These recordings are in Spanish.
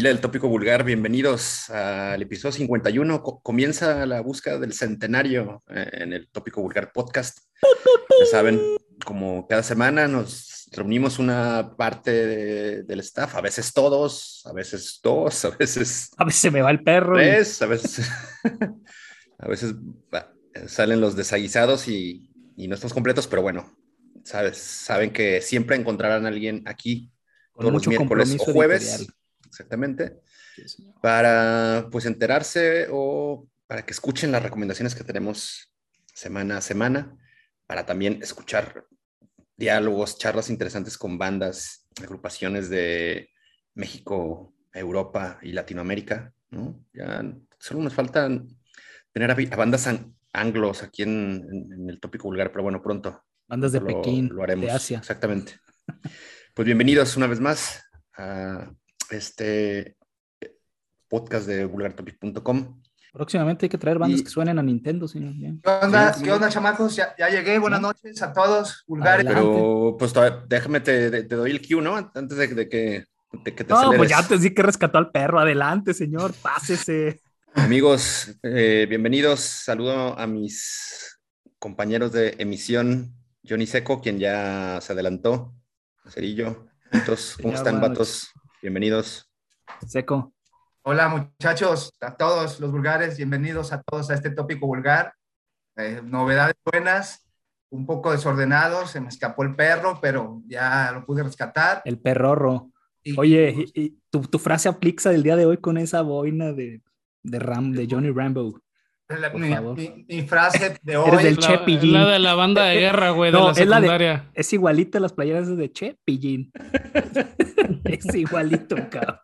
Familia del Tópico Vulgar, bienvenidos al episodio 51. comienza la búsqueda del centenario eh, en el Tópico Vulgar podcast. Ya saben, como cada semana nos reunimos una parte del staff, a veces todos, a veces dos, a veces... A veces me va el perro. Tres, a veces... a veces salen los desaguisados y, y, no estamos completos, pero bueno, sabes, saben que siempre encontrarán a alguien aquí todos los miércoles o jueves exactamente, para pues enterarse o para que escuchen las recomendaciones que tenemos semana a semana, para también escuchar diálogos, charlas interesantes con bandas, agrupaciones de México, Europa y Latinoamérica, ¿no? Ya solo nos falta tener a, bandas anglos aquí en, el tópico vulgar, pero bueno, pronto. Bandas de Pekín, lo haremos. de Asia. Exactamente. Pues bienvenidos una vez más a este podcast de vulgartopic.com. Próximamente hay que traer bandas que suenen a Nintendo, señor. ¿Qué onda, ¿Qué onda chamacos? Ya, llegué, buenas noches a todos, vulgares. Pero pues déjame, te, te, doy el cue, ¿no? Antes de, de que, de que te No, pues ya te sí que rescató al perro. Adelante, señor, pásese. Amigos, eh, bienvenidos. Saludo a mis compañeros de emisión, Johnny Seco, quien ya se adelantó, Cerillo. ¿Cómo están, vatos? Bienvenidos. Seco. Hola muchachos, a todos los vulgares, bienvenidos a todos a este tópico vulgar. Eh, novedades buenas, un poco desordenado, se me escapó el perro, pero ya lo pude rescatar. El perrorro. Oye, y, tu, tu, frase aplica del día de hoy con esa boina de, de, Ram, de Johnny Rambo. Mi, frase de hoy es del Che Pillín. La de la banda de guerra, güey, de la secundaria. Es, la es igualita a las playeras de Che Pillín. es igualito, cabrón.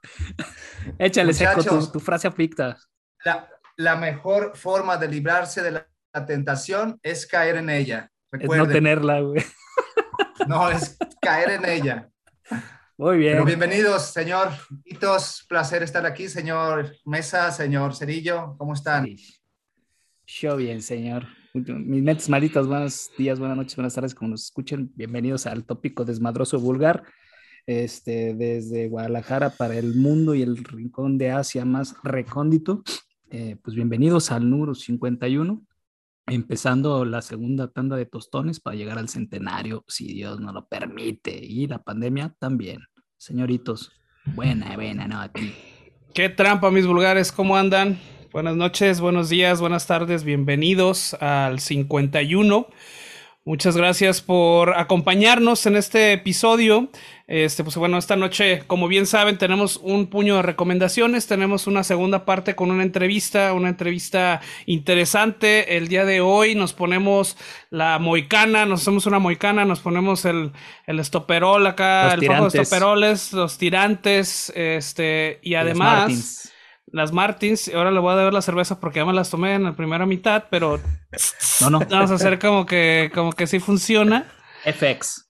Échale, Seco, tu, frase aflicta. La, la, mejor forma de librarse de la, tentación es caer en ella. Es no tenerla, güey. No, es caer en ella. Muy bien. bienvenidos, señor Hitos. Placer estar aquí, señor Mesa, señor Cerillo. ¿Cómo están? Yo bien, señor. Mis mentes malditas, buenos días, buenas noches, buenas tardes, como nos escuchen. Bienvenidos al tópico desmadroso vulgar este, desde Guadalajara para el mundo y el rincón de Asia más recóndito. Eh, pues bienvenidos al número 51, empezando la segunda tanda de tostones para llegar al centenario, si Dios nos lo permite, y la pandemia también. Señoritos, buena, buena, ¿no? Aquí. Qué trampa, mis vulgares, ¿cómo andan? Buenas noches, buenos días, buenas tardes, bienvenidos al 51. Muchas gracias por acompañarnos en este episodio. Este, pues bueno, esta noche, como bien saben, tenemos un puño de recomendaciones. Tenemos una segunda parte con una entrevista, una entrevista interesante. El día de hoy nos ponemos la moicana, nos hacemos una moicana, nos ponemos el, el estoperol acá, el foco de estoperoles, los tirantes, este, y además las Martins. Ahora le voy a dar la cerveza porque ya me las tomé en la primera mitad, pero no, no. Vamos a hacer como que, como que sí funciona. FX.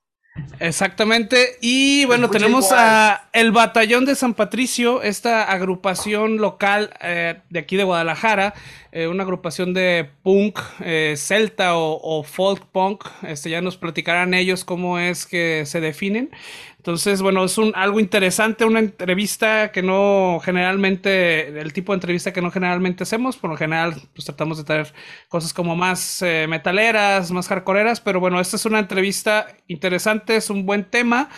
Exactamente. Y bueno, tenemos a el Batallón de San Patricio, esta agrupación local eh, de aquí de Guadalajara, eh, una agrupación de punk eh, celta o, o, folk punk. Este, ya nos platicarán ellos cómo es que se definen. Entonces, bueno, es un, algo interesante, una entrevista que no generalmente, el tipo de entrevista que no generalmente hacemos, por lo general, pues tratamos de traer cosas como más eh, metaleras, más hardcoreeras, pero bueno, esta es una entrevista interesante, es un buen tema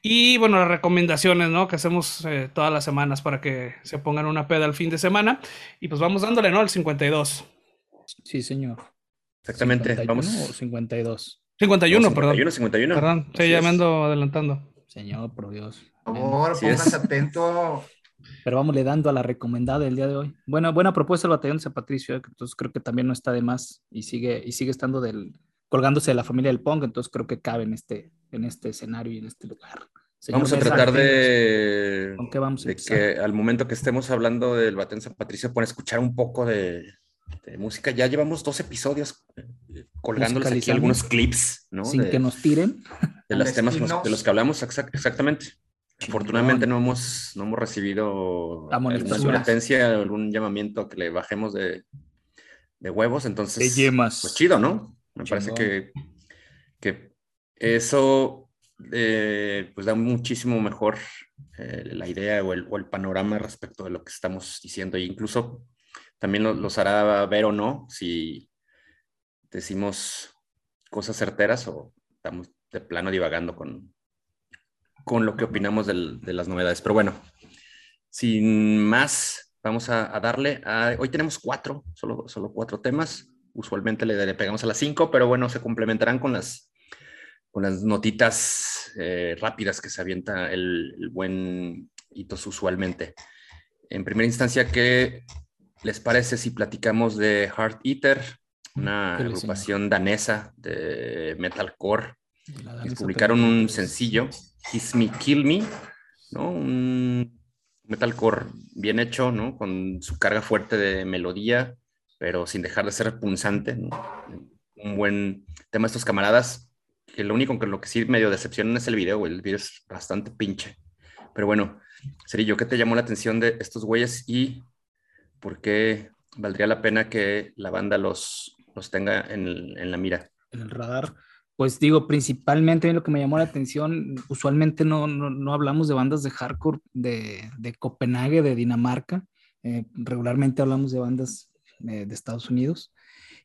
y bueno, las recomendaciones, ¿no? Que hacemos eh, todas las semanas para que se pongan una peda al fin de semana y pues vamos dándole, ¿no? El 52. Sí, señor. Exactamente, vamos. 52. 51, perdón. 51, 51. Perdón, sí, ya me ando adelantando. Señor, por Dios. Por favor, póngase atento. Pero vamos le dando a la recomendada del día de hoy. Buena, buena propuesta el batallón de San Patricio, entonces creo que también no está de más y sigue, y sigue estando del, colgándose de la familia del Pong, entonces creo que cabe en este, en este escenario y en este lugar. vamos a tratar de, ¿Con qué vamos de que al momento que estemos hablando del batallón San Patricio, puedan escuchar un poco de, de música. Ya llevamos dos episodios eh, colgándoles aquí algunos clips, ¿no? Sin que nos tiren. De los temas de los que hablamos, exactamente. Afortunadamente no hemos, no hemos recibido alguna advertencia, algún llamamiento que le bajemos de, de huevos, entonces... De yemas. Pues chido, ¿no? Me parece que, que eso eh, pues da muchísimo mejor eh, la idea o el, panorama respecto de lo que estamos diciendo. E incluso también los hará ver o no si decimos cosas certeras o estamos de plano divagando con, con lo que opinamos de las novedades. Pero bueno, sin más, vamos a, darle. hoy tenemos cuatro, solo, solo cuatro temas. Usualmente le, pegamos a las cinco, pero bueno, se complementarán con las, con las notitas eh, rápidas que se avienta el, buen Hitos usualmente. En primera instancia, ¿qué les parece si platicamos de Heart Eater, una agrupación danesa de metalcore? publicaron un sencillo, Kiss Me, Kill Me, ¿no? Un metalcore bien hecho, ¿no? Con su carga fuerte de melodía, pero sin dejar de ser punzante, Un buen tema estos camaradas, que lo único que lo que sí medio decepciona es el video, El video es bastante pinche. Pero bueno, Cerillo, ¿qué te llamó la atención de estos güeyes y por qué valdría la pena que la banda los, los tenga en, en la mira? En el radar. Pues digo, principalmente lo que me llamó la atención, usualmente no, no, hablamos de bandas de hardcore de, de Copenhague, de Dinamarca, eh, regularmente hablamos de bandas eh, de Estados Unidos.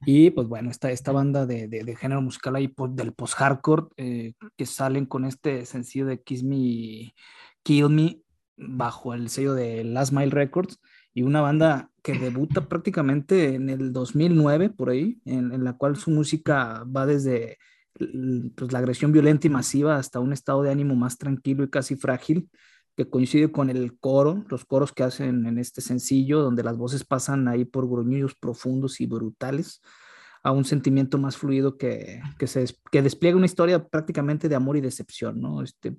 Y pues bueno, esta, esta banda de, de, género musical ahí pues, del post-hardcore eh, que salen con este sencillo de Kiss Me, Kill Me bajo el sello de Last Mile Records y una banda que debuta prácticamente en el 2009 por ahí, en, la cual su música va desde pues, la agresión violenta y masiva hasta un estado de ánimo más tranquilo y casi frágil, que coincide con el coro, los coros que hacen en este sencillo, donde las voces pasan ahí por gruñidos profundos y brutales, a un sentimiento más fluido que, que, se, que despliega una historia prácticamente de amor y decepción, ¿no? Este,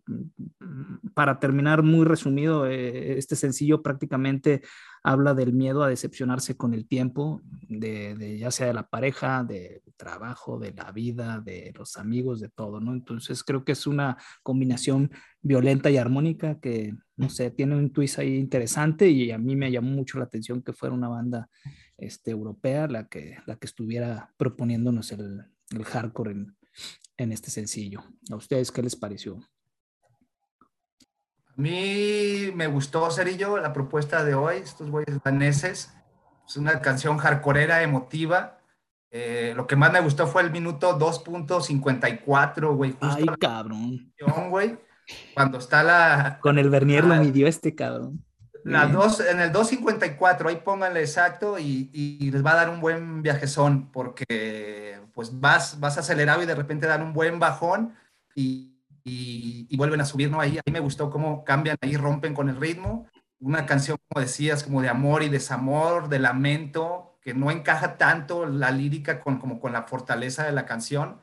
para terminar muy resumido, eh, este sencillo prácticamente habla del miedo a decepcionarse con el tiempo, de, ya sea de la pareja, de trabajo, de la vida, de los amigos, de todo, ¿no? Entonces creo que es una combinación violenta y armónica que, no sé, tiene un twist ahí interesante y a mí me llamó mucho la atención que fuera una banda este, europea la que, la que estuviera proponiéndonos el, el hardcore en, en este sencillo. ¿A ustedes qué les pareció? A mí me gustó, Cerillo, la propuesta de hoy, estos güeyes daneses. Es una canción hardcoreera, emotiva. Eh, lo que más me gustó fue el minuto 2.54, güey. Ay, cabrón. Güey, cuando está la... Con el Bernier lo midió este cabrón. La dos, en el 2.54, ahí pónganle exacto y, y, les va a dar un buen viajezón porque pues vas, vas acelerado y de repente dan un buen bajón y, y, vuelven a subir, ¿no? Ahí, ahí me gustó cómo cambian, ahí rompen con el ritmo. Una canción, como decías, como de amor y desamor, de lamento, que no encaja tanto la lírica con, como con la fortaleza de la canción.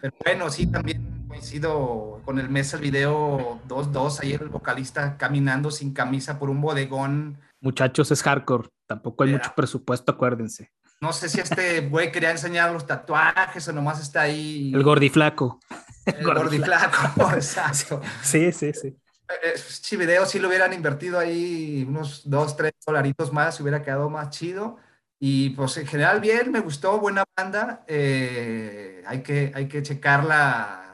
Pero bueno, sí, también coincido con el mes el video 2-2, ahí el vocalista caminando sin camisa por un bodegón. Muchachos, es hardcore, tampoco hay mucho presupuesto, acuérdense. No sé si este güey quería enseñar los tatuajes o nomás está ahí. El gordiflaco. El gordiflaco, exacto. Sí, sí, sí. Si video sí lo hubieran invertido ahí unos dos, tres dolaritos más, hubiera quedado más chido. Y pues en general bien, me gustó, buena banda. Eh, hay, que, hay que checarla.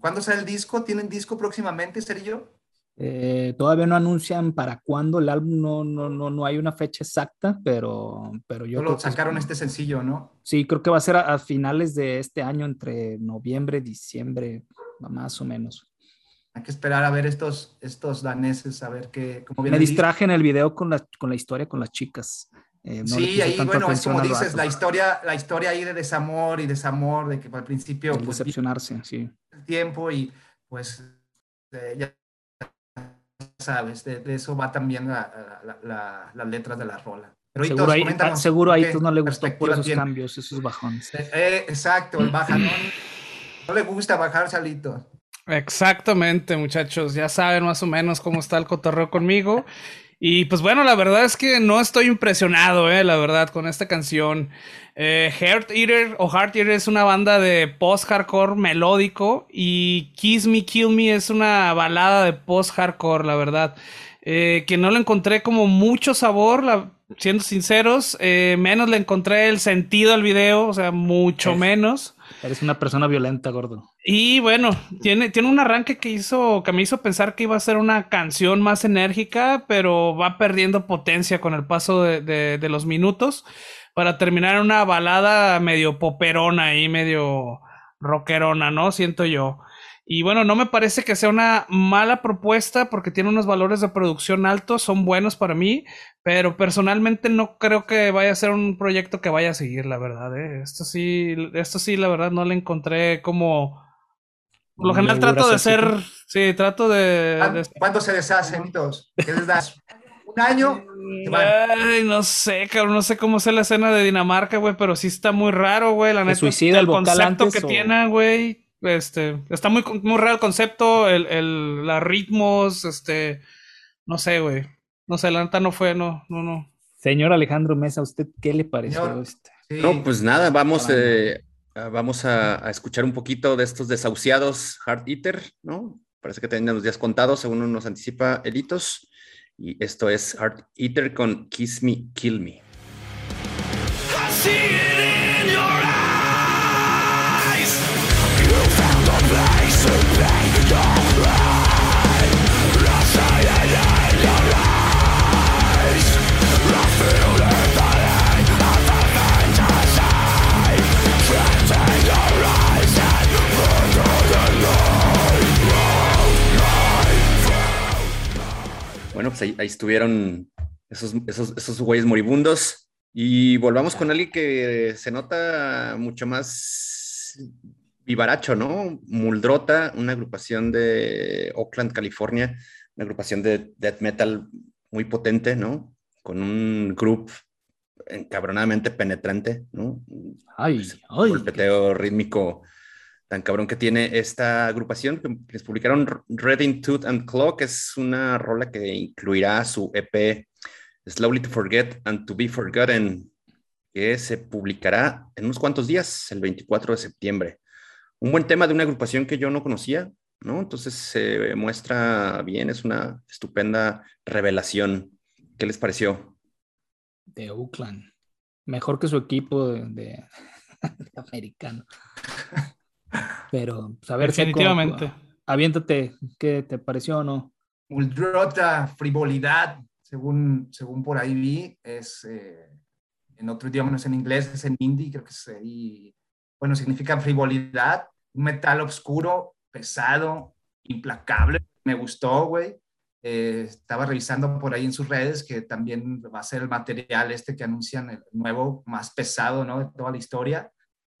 ¿Cuándo sale el disco? ¿Tienen disco próximamente, Sergio? Eh, todavía no anuncian para cuándo el álbum, no, no, no, no hay una fecha exacta, pero, pero yo... Solo sacaron este sencillo, ¿no? Sí, creo que va a ser a, finales de este año, entre noviembre, diciembre, más o menos. Hay que esperar a ver estos, estos daneses, a ver qué... Cómo Me distraje en el video con la, con la historia con las chicas. Eh, sí, ahí, bueno, es como dices, la historia, la historia ahí de desamor y desamor, de que al principio... Pues, decepcionarse, sí. El tiempo y pues eh, ya sabes, de, eso va también las letras de la rola. Pero seguro, ahí, seguro ahí no le gustó por esos cambios, esos bajones. Eh, eh, exacto, el bajanón. no le gusta bajar salito. Exactamente, muchachos. Ya saben más o menos cómo está el cotorreo conmigo. Y pues bueno, la verdad es que no estoy impresionado, eh, la verdad, con esta canción. Eh, Heart Eater o Heart Eater es una banda de post-hardcore melódico y Kiss Me Kill Me es una balada de post-hardcore, la verdad. Eh, que no le encontré como mucho sabor, siendo sinceros, eh, menos le encontré el sentido al video, o sea, mucho menos. Eres una persona violenta, gordo. Y bueno, tiene, tiene un arranque que hizo, que me hizo pensar que iba a ser una canción más enérgica, pero va perdiendo potencia con el paso de, de, los minutos para terminar en una balada medio poperona y medio rockerona, ¿no? Siento yo. Y bueno, no me parece que sea una mala propuesta porque tiene unos valores de producción altos, son buenos para mí, pero personalmente no creo que vaya a ser un proyecto que vaya a seguir, la verdad. ¿eh? Esto sí, esto sí, la verdad, no le encontré como... Por lo general trato de ser, sí, trato de... ¿Cuándo se deshacen mitos? ¿Qué les das? ¿Un año? Ay, no sé, cabrón, no sé cómo es la escena de Dinamarca, güey, pero sí está muy raro, güey, la neta. suicida el, concepto que tiene, güey, este, está muy, muy raro el concepto, el, el, los ritmos, este, no sé, güey. No sé, la neta no fue, no, no, no. Señor Alejandro Mesa, ¿usted qué le pareció este? No, pues nada, vamos, eh, vamos a, escuchar un poquito de estos desahuciados Heart Eater, ¿no? Parece que tienen los días contados, según nos anticipa Elitos. Y esto es Heart Eater con Kiss Me, Kill Me. Bueno, pues ahí, estuvieron esos, esos, esos güeyes moribundos. Y volvamos con alguien que se nota mucho más vivaracho, ¿no? Muldrota, una agrupación de Oakland, California, una agrupación de death metal muy potente, ¿no? Con un grupo encabronadamente penetrante, ¿no? Ay, pues. Golpeteo rítmico tan cabrón que tiene esta agrupación, que les publicaron Red in Tooth and Claw, que es una rola que incluirá su EP Slowly to Forget and to Be Forgotten, que se publicará en unos cuantos días, el 24 de septiembre. Un buen tema de una agrupación que yo no conocía, ¿no? Entonces se muestra bien, es una estupenda revelación. ¿Qué les pareció? De Oakland. Mejor que su equipo de, de americano. Pero, pues, a ver, definitivamente. aviéntate, ¿qué te pareció o no? Ultrota, frivolidad, según, según por ahí vi, es eh, en otro idioma, no es en inglés, es en hindi, creo que es ahí, bueno, significa frivolidad, un metal oscuro, pesado, implacable, me gustó, güey. Eh, estaba revisando por ahí en sus redes que también va a ser el material este que anuncian, el nuevo, más pesado, ¿no? De toda la historia.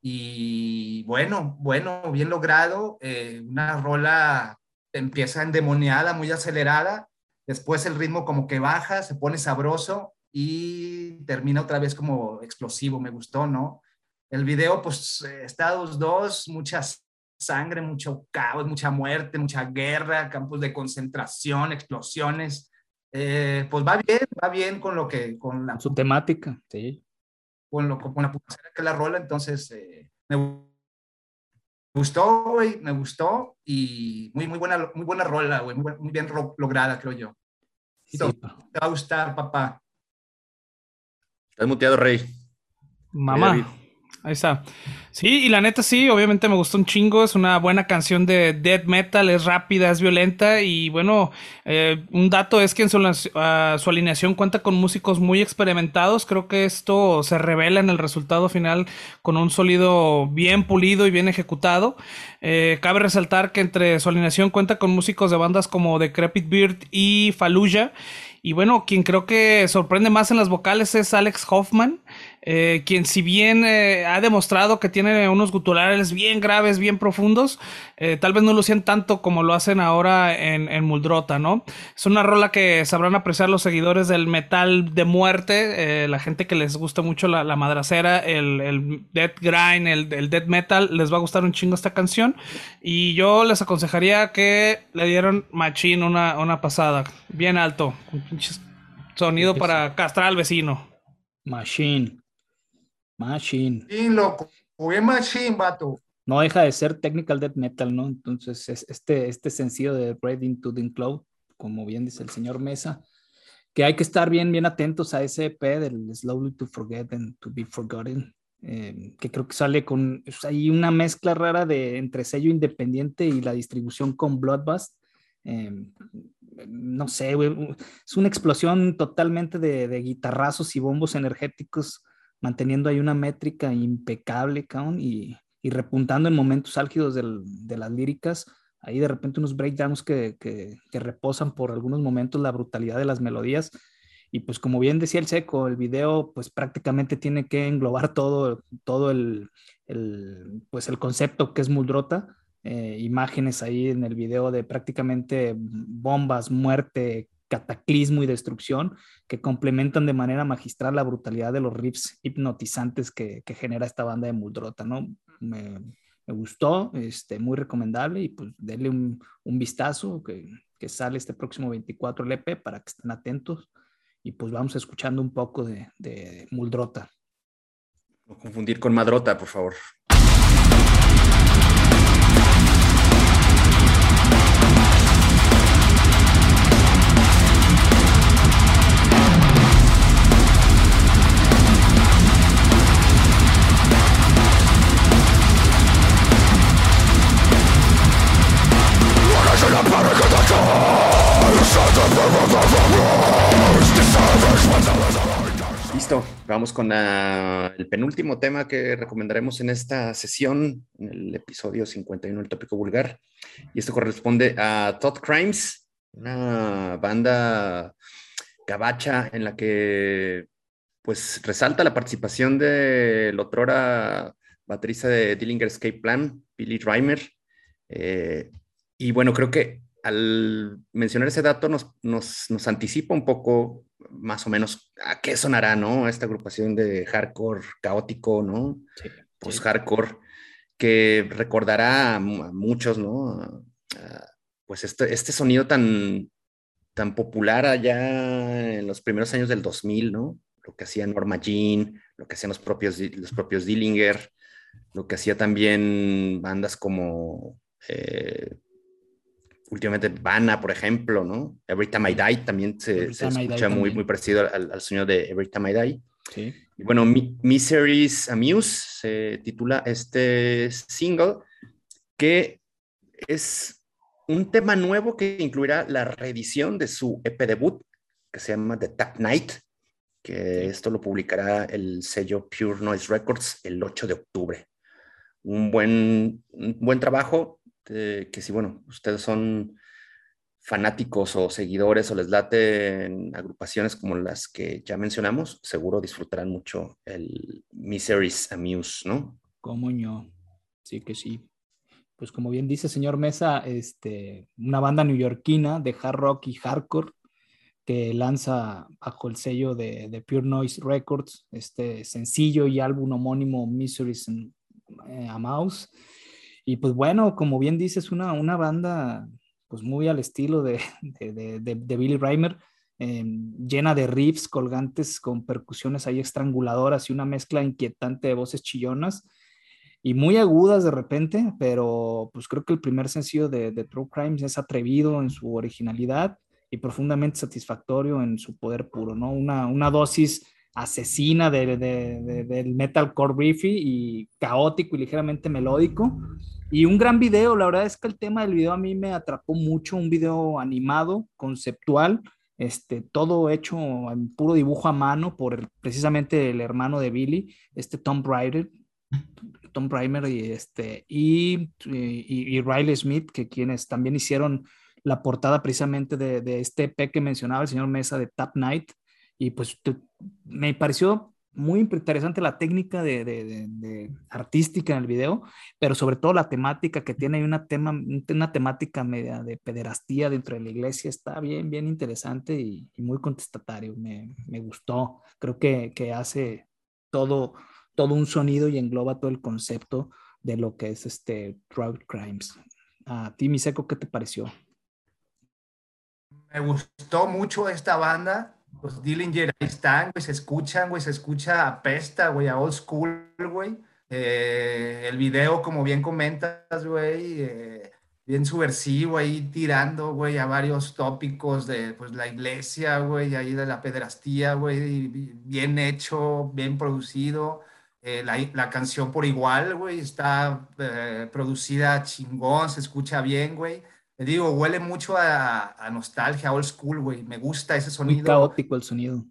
Y bueno, bueno, bien logrado. Eh, una rola empieza endemoniada, muy acelerada. Después el ritmo como que baja, se pone sabroso y termina otra vez como explosivo. Me gustó, ¿no? El video, pues, eh, Estados dos, mucha sangre, mucho caos, mucha muerte, mucha guerra, campos de concentración, explosiones. Eh, pues va bien, va bien con lo que, con la... Su temática, sí con, lo, con la publicidad que la rola, entonces eh, me gustó, güey, me gustó y muy, muy, buena, muy buena rola, güey, muy, bien lograda, creo yo. Te va a gustar, papá. Estás muteado, Rey. Mamá. Ahí está. Sí, y la neta sí, obviamente me gustó un chingo. Es una buena canción de death metal, es rápida, es violenta. Y bueno, eh, un dato es que en su, alineación cuenta con músicos muy experimentados. Creo que esto se revela en el resultado final con un sonido bien pulido y bien ejecutado. Eh, cabe resaltar que entre su alineación cuenta con músicos de bandas como Decrepit Beard y Fallujah. Y bueno, quien creo que sorprende más en las vocales es Alex Hoffman, eh, quien si bien eh, ha demostrado que tiene unos guturales bien graves, bien profundos, eh, tal vez no lucían tanto como lo hacen ahora en, en, Muldrota, ¿no? Es una rola que sabrán apreciar los seguidores del metal de muerte, la gente que les gusta mucho la, la madracera, el, el death grind, el, el death metal, les va a gustar un chingo esta canción. Y yo les aconsejaría que le dieran machín una, una pasada, bien alto, sonido para castrar al vecino. Machine. Machine. loco. Machine, vato. No deja de ser technical death metal, ¿no? Entonces, este, este sencillo de Red into the Cloud, como bien dice el señor Mesa, que hay que estar bien, bien atentos a ese EP del Slowly to Forget and to Be Forgotten, eh, que creo que sale con pues, hay una mezcla rara de entre sello independiente y la distribución con Bloodbath. Eh, no sé, es una explosión totalmente de, de, guitarrazos y bombos energéticos, manteniendo ahí una métrica impecable, y, y repuntando en momentos álgidos de las líricas ahí de repente unos breakdowns que, que, que, reposan por algunos momentos la brutalidad de las melodías. Y pues como bien decía el seco, el video pues prácticamente tiene que englobar todo, todo el, el pues el concepto que es Muldrota. Eh, imágenes ahí en el video de prácticamente bombas, muerte, cataclismo y destrucción que complementan de manera magistral la brutalidad de los riffs hipnotizantes que, que genera esta banda de Muldrota, ¿no? Me, me gustó, este, muy recomendable y pues denle un, un vistazo que, que, sale este próximo 24 el EP para que estén atentos y pues vamos escuchando un poco de, de Muldrota. No confundir con Madrota, por favor. Vamos con el penúltimo tema que recomendaremos en esta sesión, en el episodio 51 del tópico vulgar. Y esto corresponde a Todd Crimes, una banda gabacha en la que pues resalta la participación de la otrora baterista de Dillinger Escape Plan, Billy Reimer. Eh, y bueno, creo que al mencionar ese dato nos, nos, nos, anticipa un poco más o menos a qué sonará, ¿no? Esta agrupación de hardcore caótico, ¿no? Sí, Post-hardcore, que recordará a muchos, ¿no? pues este, este sonido tan, tan popular allá en los primeros años del 2000, ¿no? Lo que hacía Norma Jean, lo que hacían los propios, los propios Dillinger, lo que hacía también bandas como... Eh, últimamente Vanna, por ejemplo, ¿no? Every Time I Die también se, escucha muy, muy parecido al, al, sonido de Every Time I Die. Sí. Y bueno, Miseries Amuse se titula este single, que es un tema nuevo que incluirá la reedición de su EP debut, que se llama The Tap Night, que esto lo publicará el sello Pure Noise Records el 8 de octubre. Un buen, un buen trabajo, este, que si, bueno, ustedes son fanáticos o seguidores o les late en agrupaciones como las que ya mencionamos, seguro disfrutarán mucho el Miseries Amuse, ¿no? Como yo, sí que sí. Pues como bien dice señor Mesa, este, una banda neoyorquina de hard rock y hardcore que lanza bajo el sello de, de Pure Noise Records este sencillo y álbum homónimo Miseries eh, Amuse y pues bueno, como bien dices, una, una banda pues muy al estilo de, de, de, de Billy Reimer, eh, llena de riffs colgantes con percusiones ahí estranguladoras y una mezcla inquietante de voces chillonas y muy agudas de repente, pero pues creo que el primer sencillo de, de True Crimes es atrevido en su originalidad y profundamente satisfactorio en su poder puro, ¿no? Una, una dosis asesina de, de, del metalcore riffy y caótico y ligeramente melódico. Y un gran video, la verdad es que el tema del video a mí me atrapó mucho, un video animado, conceptual, este, todo hecho en puro dibujo a mano por precisamente el hermano de Billy, este Tom Ryder, Tom Primer y, este, y, y, y, Riley Smith, que quienes también hicieron la portada precisamente de, de este EP que mencionaba el señor Mesa de Tap Night, y pues me pareció muy interesante la técnica de, de, de, artística en el video, pero sobre todo la temática que tiene una, tema, una temática media de pederastía dentro de la iglesia está bien, bien interesante y, y muy contestatario. Me, me, gustó. Creo que, que hace todo, todo un sonido y engloba todo el concepto de lo que es este Drug Crimes. A ti, Miseco, ¿qué te pareció? Me gustó mucho esta banda los Dillinger ahí están, güey, se escuchan, güey, se escucha apesta, güey, a old school, güey. Eh, el video, como bien comentas, güey, eh, bien subversivo ahí tirando, güey, a varios tópicos de pues la iglesia, güey, ahí de la pedrastía, güey, bien hecho, bien producido. Eh, la, la, canción por igual, güey, está producida chingón, se escucha bien, güey. Digo, huele mucho a, a nostalgia, old school, güey. Me gusta ese sonido. Muy caótico el sonido.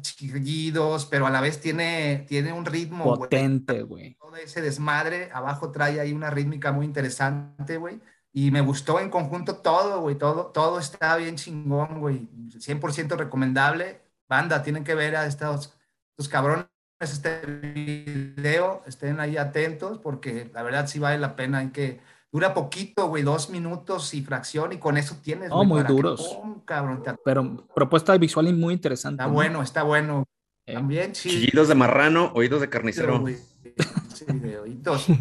Chillidos, pero a la vez tiene, tiene un ritmo. Potente, güey. Todo ese desmadre. Abajo trae ahí una rítmica muy interesante, güey. Y me gustó en conjunto todo, güey. Todo, todo está bien chingón, güey. 100% recomendable. Banda, tienen que ver a estos, estos cabrones este video. Estén ahí atentos porque la verdad sí vale la pena. Hay que dura poquito, güey, dos minutos y fracción, y con eso tienes. Oh, muy duros. cabrón, Pero propuesta visual y muy interesante. Está bueno, está bueno. Eh. También Chillidos de marrano, oídos de carnicero. Sí, de oídos.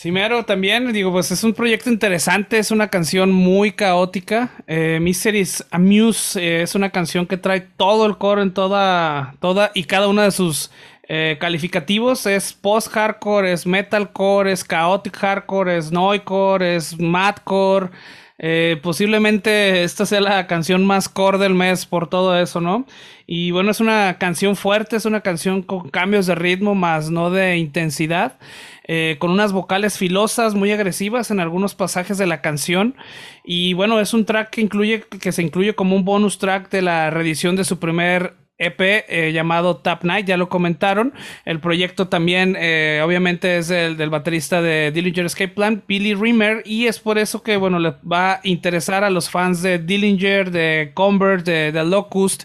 Sí, mero, también, digo, pues es un proyecto interesante, es una canción muy caótica. Eh, Mysteries Amuse eh, es una canción que trae todo el coro en toda, toda y cada una de sus eh, calificativos es post-hardcore, es metalcore, es chaotic hardcore, es noicore, es madcore. Eh, posiblemente esta sea la canción más core del mes por todo eso, ¿no? Y bueno, es una canción fuerte, es una canción con cambios de ritmo, más no de intensidad. Eh, con unas vocales filosas muy agresivas en algunos pasajes de la canción. Y bueno, es un track que incluye, que se incluye como un bonus track de la reedición de su primer EP eh, llamado Tap Night, ya lo comentaron. El proyecto también, eh, obviamente, es el del baterista de Dillinger Escape Plan, Billy Rimmer, y es por eso que, bueno, le va a interesar a los fans de Dillinger, de Convert, de, Locust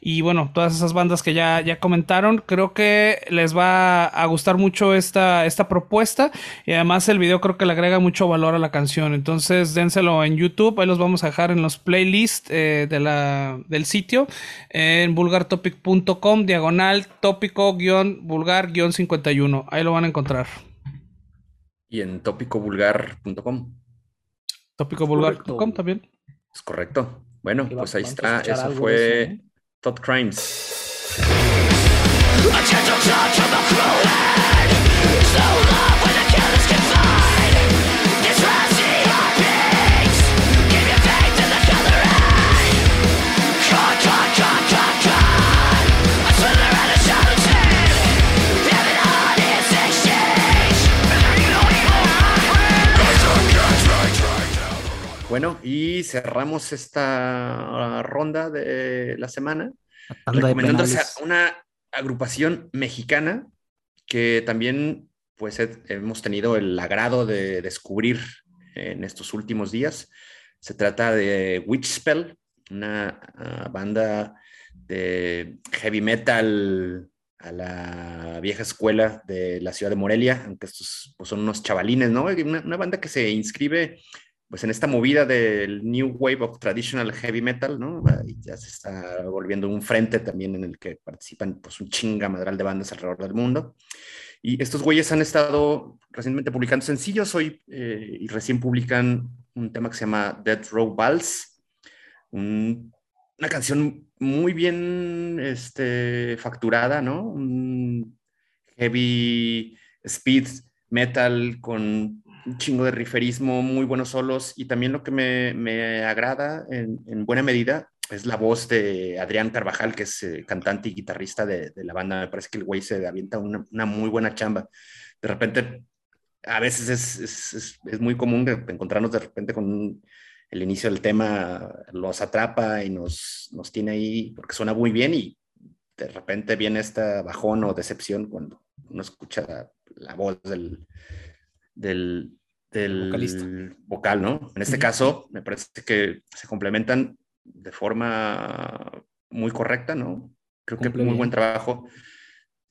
y bueno, todas esas bandas que ya, ya comentaron, creo que les va a gustar mucho esta, esta propuesta y además el video creo que le agrega mucho valor a la canción. Entonces dénselo en YouTube, ahí los vamos a dejar en los playlists eh, de la, del sitio en vulgartopic.com, diagonal tópico guion vulgar guion 51. Ahí lo van a encontrar. Y en tópicovulgar.com. Tópicovulgar.com también. Es correcto. Bueno, pues ahí está. Eso fue Top Crimes. Bueno, y cerramos esta ronda de la semana recomendándose a una agrupación mexicana que también pues hemos tenido el agrado de descubrir en estos últimos días. Se trata de Witchspell, una ah, banda de heavy metal a la vieja escuela de la ciudad de Morelia, aunque estos pues, son unos chavalines, ¿no? Una, una, banda que se inscribe pues en esta movida del New Wave of Traditional Heavy Metal, ¿no? Ya se está volviendo un frente también en el que participan pues un chinga madral de bandas alrededor del mundo. Y estos güeyes han estado recientemente publicando sencillos hoy eh, y recién publican un tema que se llama Dead Row Vals, una canción muy bien este, facturada, ¿no? Un heavy speed metal con un chingo de riferismo, muy buenos solos y también lo que me, me agrada en, en, buena medida es la voz de Adrián Carvajal, que es eh, cantante y guitarrista de, de, la banda. Me parece que el güey se avienta una, una, muy buena chamba. De repente, a veces es, es, es muy común encontrarnos de repente con el inicio del tema, los atrapa y nos, nos tiene ahí porque suena muy bien y de repente viene esta bajón o decepción cuando uno escucha la voz del, del, del vocal, ¿no? En este caso, me parece que se complementan de forma muy correcta, ¿no? Creo que muy buen trabajo,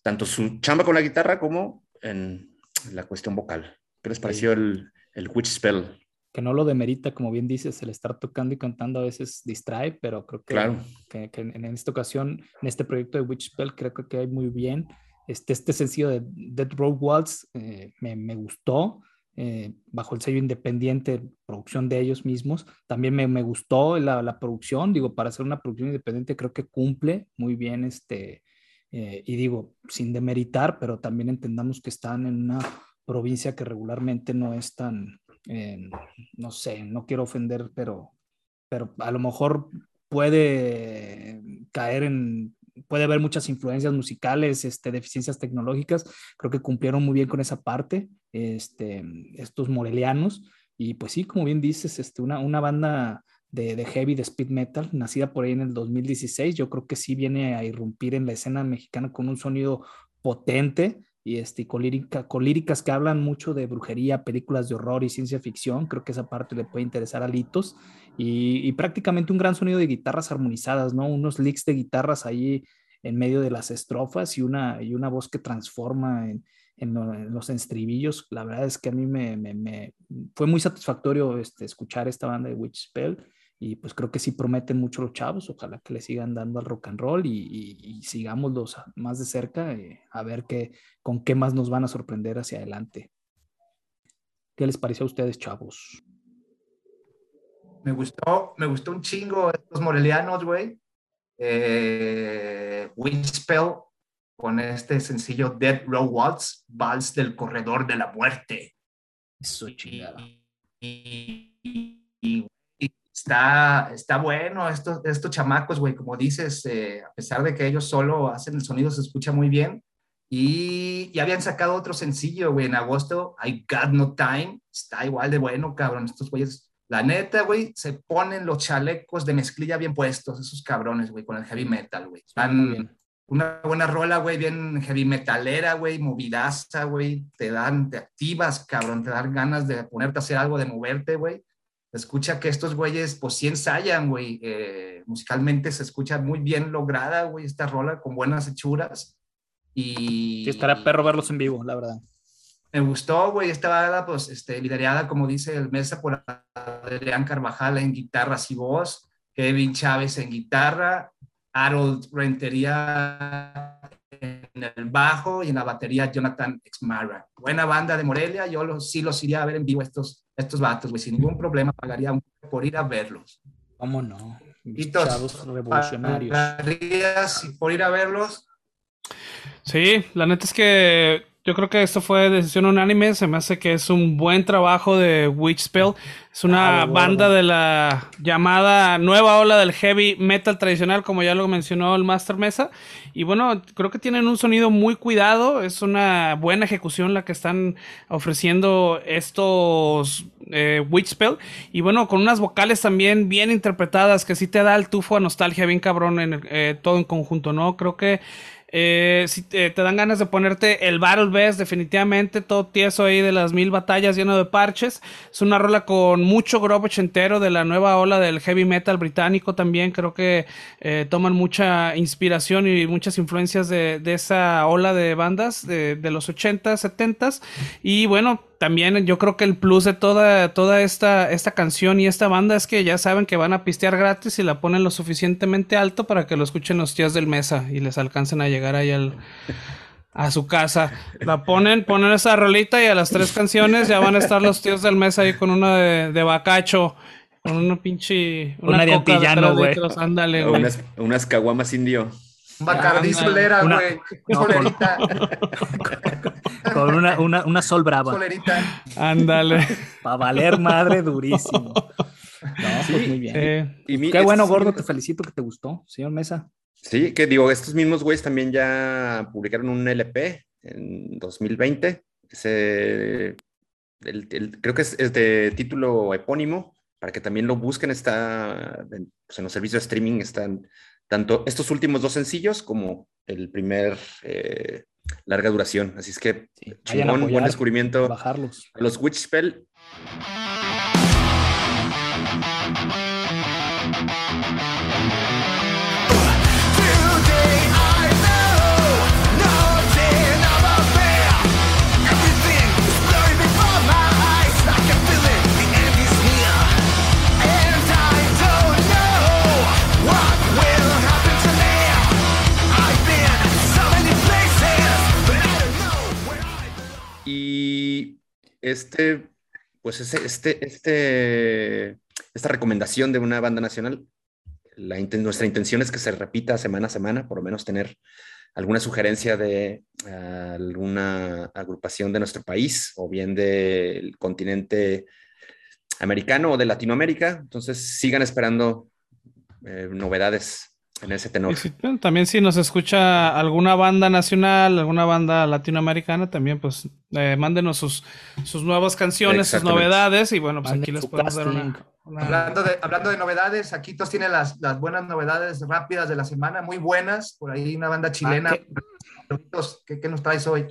tanto su chamba con la guitarra como en la cuestión vocal. ¿Qué les pareció el, el Witch Spell? Que no lo demerita, como bien dices, el estar tocando y cantando a veces distrae, pero creo que, claro. que, que en esta ocasión, en este proyecto de Witch Spell, creo que hay muy bien este, este sencillo de Dead Road Waltz eh, me, me, gustó, eh, bajo el sello independiente, producción de ellos mismos. También me, me gustó la, la, producción, digo, para hacer una producción independiente creo que cumple muy bien este, eh, y digo, sin demeritar, pero también entendamos que están en una provincia que regularmente no es tan, no sé, no quiero ofender, pero, pero a lo mejor puede caer en, puede haber muchas influencias musicales, este, deficiencias tecnológicas. Creo que cumplieron muy bien con esa parte, este, estos morelianos. Y pues sí, como bien dices, este, una, una banda de, de, heavy, de speed metal, nacida por ahí en el 2016, yo creo que sí viene a irrumpir en la escena mexicana con un sonido potente, y este, con, líricas que hablan mucho de brujería, películas de horror y ciencia ficción. Creo que esa parte le puede interesar a Litos. Y, prácticamente un gran sonido de guitarras armonizadas, ¿no? Unos licks de guitarras ahí en medio de las estrofas y una, y una voz que transforma en, en, los estribillos. La verdad es que a mí me, me, fue muy satisfactorio este, escuchar esta banda de Witch Spell y pues creo que sí prometen mucho los chavos, ojalá que le sigan dando al rock and roll y, y, sigámoslos más de cerca eh, a ver qué, con qué más nos van a sorprender hacia adelante. ¿Qué les pareció a ustedes, chavos? Me gustó, me gustó un chingo estos morelianos, güey. Eh, Windspell con este sencillo Dead Row Waltz, Vals del Corredor de la Muerte. Eso chingada. y está, está bueno estos, estos chamacos, güey, como dices, eh, a pesar de que ellos solo hacen el sonido, se escucha muy bien. Y ya habían sacado otro sencillo, güey, en agosto, I Got No Time, está igual de bueno, cabrón, estos güeyes. La neta, güey, se ponen los chalecos de mezclilla bien puestos, esos cabrones, güey, con el heavy metal, güey. Están una buena rola, güey, bien heavy metalera, güey, movidaza, güey. Te dan, te activas, cabrón, te dan ganas de ponerte a hacer algo, de moverte, güey escucha que estos güeyes, pues sí ensayan, güey. Eh, musicalmente se escucha muy bien lograda, güey, esta rola con buenas hechuras. Y. Sí, estará perro verlos en vivo, la verdad. Me gustó, güey, esta banda, pues, este, liderada, como dice el Mesa, por Adrián Carvajal en guitarras y voz, Kevin Chávez en guitarra, Harold Rentería en el bajo y en la batería Jonathan Exmara. Buena banda de Morelia, yo los, sí los iría a ver en vivo estos estos vatos, güey, sin ningún problema pagaría un por ir a verlos. ¿Cómo no? Chavos revolucionarios. ¿Pagarías por ir a verlos? Sí, la neta es que yo creo que esto fue decisión unánime. Se me hace que es un buen trabajo de Witchspell. Es una ah, banda de la llamada nueva ola del heavy metal tradicional, como ya lo mencionó el Master Mesa. Y bueno, creo que tienen un sonido muy cuidado. Es una buena ejecución la que están ofreciendo estos eh, Witchspell. Y bueno, con unas vocales también bien interpretadas que sí te da el tufo a nostalgia bien cabrón en eh, todo en conjunto, ¿no? Creo que eh, si te, dan ganas de ponerte el Battle Best, definitivamente todo tieso ahí de las mil batallas lleno de parches. Es una rola con mucho grobo entero de la nueva ola del heavy metal británico también. Creo que eh, toman mucha inspiración y muchas influencias de, esa ola de bandas de, los 80, 70s. Y bueno, también yo creo que el plus de toda, toda esta, esta canción y esta banda es que ya saben que van a pistear gratis y la ponen lo suficientemente alto para que lo escuchen los tíos del mesa y les alcancen a llegar ahí al, a su casa. La ponen, ponen esa rolita y a las tres canciones ya van a estar los tíos del mesa ahí con una de, de bacacho. Con una pinche. Una, de antillano, güey. Ándale, güey. Unas, unas caguamas indio. Un Bacardí solera, güey. solerita. Con una, una, una, sol brava. Solerita. Ándale. Para valer madre durísimo. No, pues muy bien. Qué bueno, gordo, te felicito que te gustó, señor Mesa. Sí, que digo, estos mismos güeyes también ya publicaron un LP en 2020. Ese, creo que es, de título epónimo, para que también lo busquen. Está pues, en los servicios de streaming, están tanto estos últimos dos sencillos como el primer eh, larga duración. Así es que, sí, buen descubrimiento. Bajarlos. Los Witchspell. este, pues este, este, esta recomendación de una banda nacional, la, nuestra intención es que se repita semana a semana, por lo menos tener alguna sugerencia de alguna agrupación de nuestro país o bien del continente americano o de Latinoamérica. Entonces sigan esperando eh, novedades en ese tenor. también si nos escucha alguna banda nacional, alguna banda latinoamericana, también pues eh, mándenos sus, sus nuevas canciones, sus novedades y bueno, pues aquí les podemos dar una, Hablando, de, hablando de novedades, aquí todos tienen las, las, buenas novedades rápidas de la semana, muy buenas, por ahí una banda chilena. Ah, ¿qué, ¿Qué nos traes hoy?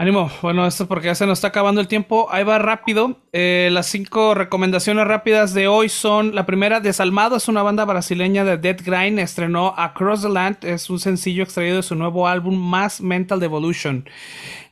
Ánimo, bueno, esto porque ya se nos está acabando el tiempo. Ahí va rápido. Eh, las cinco recomendaciones rápidas de hoy son: la primera, Desalmado, es una banda brasileña de Dead Grind. Estrenó Across the Land, es un sencillo extraído de su nuevo álbum Mass Mental Devolution.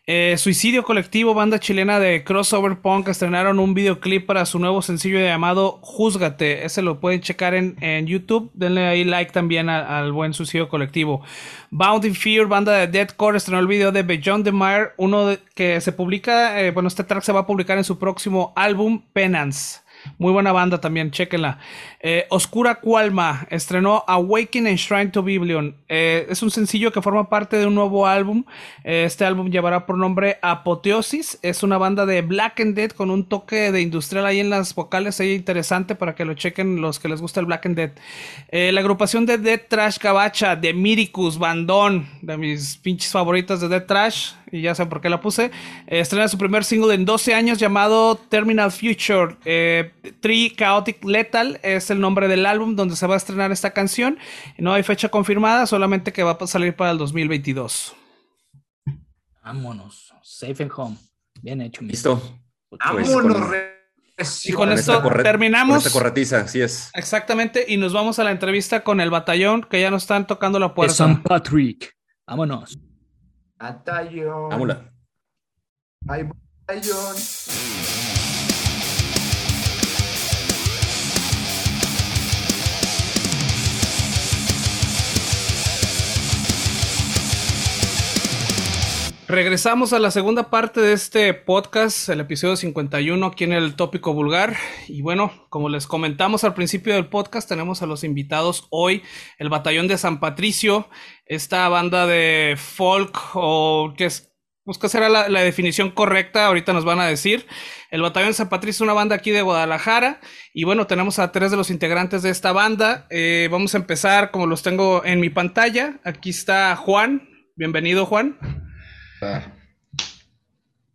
Eh, Suicidio Colectivo, banda chilena de crossover punk, estrenaron un videoclip para su nuevo sencillo llamado Júzgate. Ese lo pueden checar en, YouTube. Denle ahí like también al buen Suicidio Colectivo. Bound in Fear, banda de deathcore, estrenó el video de Beyond the Mire, uno que se publica, eh, bueno, este track se va a publicar en su próximo álbum Penance. Muy buena banda también, chequenla. Eh, Oscura Cualma estrenó Awaken and Shrine to Biblion. Eh, es un sencillo que forma parte de un nuevo álbum. Eh, este álbum llevará por nombre Apoteosis. Es una banda de Black and Dead con un toque de industrial ahí en las vocales. Ahí interesante para que lo chequen los que les gusta el Black and Dead. la agrupación de Dead Trash Cabacha de Miricus, Bandón, de mis pinches favoritas de Dead Trash y ya saben por qué la puse. estrena su primer single en 12 años llamado Terminal Future. Eh, Tree Chaotic Lethal es el nombre del álbum donde se va a estrenar esta canción. No hay fecha confirmada, solamente que va a salir para el 2022. Vámonos. Safe and home. Bien hecho. Listo. Vámonos. y con, esto terminamos. Con corretiza, así es. Exactamente. Y nos vamos a la entrevista con el batallón que ya nos están tocando la puerta. San Patrick. Vámonos. Batallón. Vámonos. Ay, batallón. Regresamos a la segunda parte de este podcast, el episodio 51, aquí en el tópico vulgar. Y bueno, como les comentamos al principio del podcast, tenemos a los invitados hoy, el Batallón de San Patricio, esta banda de folk o que es, pues que será la, definición correcta, ahorita nos van a decir. El Batallón de San Patricio es una banda aquí de Guadalajara y bueno, tenemos a tres de los integrantes de esta banda. Eh, vamos a empezar como los tengo en mi pantalla. Aquí está Juan, bienvenido Juan.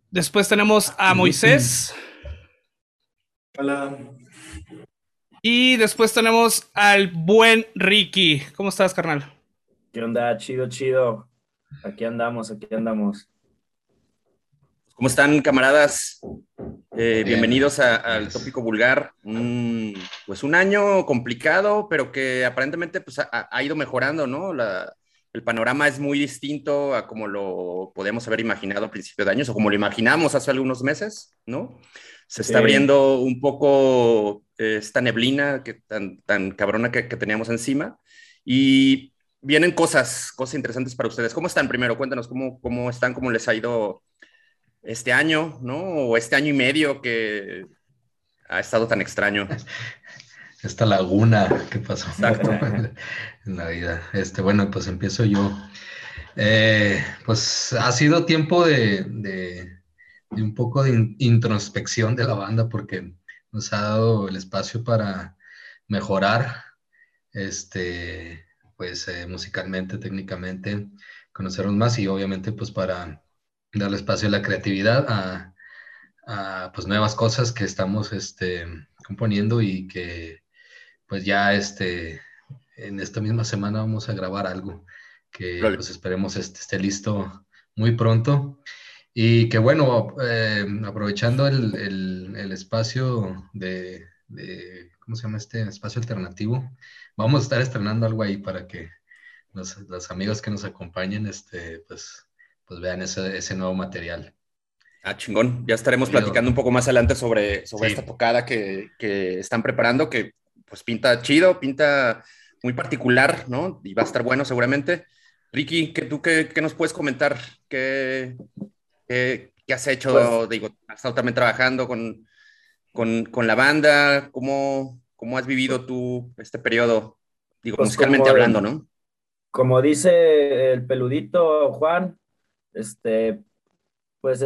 Después tenemos a Moisés. Hola. Y después tenemos al buen Ricky. ¿Cómo estás, carnal? ¿Qué onda? Chido, chido. Aquí andamos, aquí andamos. ¿Cómo están, camaradas? Eh, bienvenidos al tópico vulgar. pues un año complicado, pero que aparentemente pues, ha, ido mejorando, ¿no? La, el panorama es muy distinto a como lo podemos haber imaginado a principio de años o como lo imaginamos hace algunos meses, ¿no? Se está abriendo un poco eh, esta neblina que, tan, tan cabrona que, teníamos encima y vienen cosas, cosas interesantes para ustedes. ¿Cómo están primero? Cuéntanos cómo, cómo están, cómo les ha ido este año, ¿no? O este año y medio que ha estado tan extraño. esta laguna que pasó en la vida. Este, bueno, pues empiezo yo. Eh, pues ha sido tiempo de, un poco de introspección de la banda porque nos ha dado el espacio para mejorar, este, pues eh, musicalmente, técnicamente, conocernos más y obviamente pues para darle espacio a la creatividad, a, a pues nuevas cosas que estamos este, componiendo y que pues ya este, en esta misma semana vamos a grabar algo que pues esperemos este, esté listo muy pronto. Y que bueno, eh, aprovechando el, espacio de, ¿cómo se llama este espacio alternativo? Vamos a estar estrenando algo ahí para que los, amigos que nos acompañen, este, pues, pues vean ese, nuevo material. Ah, chingón. Ya estaremos platicando un poco más adelante sobre, sobre esta tocada que, que, están preparando, que pues pinta chido, pinta muy particular, ¿no? Y va a estar bueno seguramente. Ricky, ¿qué, ¿tú qué, nos puedes comentar? ¿Qué, qué, has hecho? Pues Digo, has estado también trabajando con, con, la banda. ¿Cómo, ¿Cómo, has vivido tú este periodo? Digo, pues musicalmente hablando, ¿no? Como dice el peludito Juan, este, pues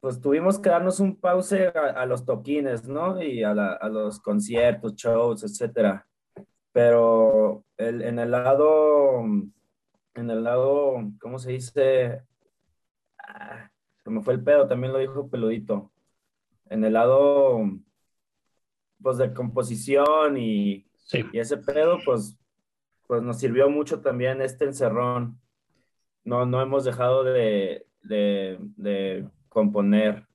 pues tuvimos que darnos un pause a, los toquines, ¿no? Y a, los conciertos, shows, etcétera. Pero en el lado, en el lado, ¿cómo se dice? Ah, se me fue el pedo, también lo dijo Peludito. En el lado, pues de composición y, y ese pedo, pues, pues nos sirvió mucho también este encerrón. No, no hemos dejado de, de componer.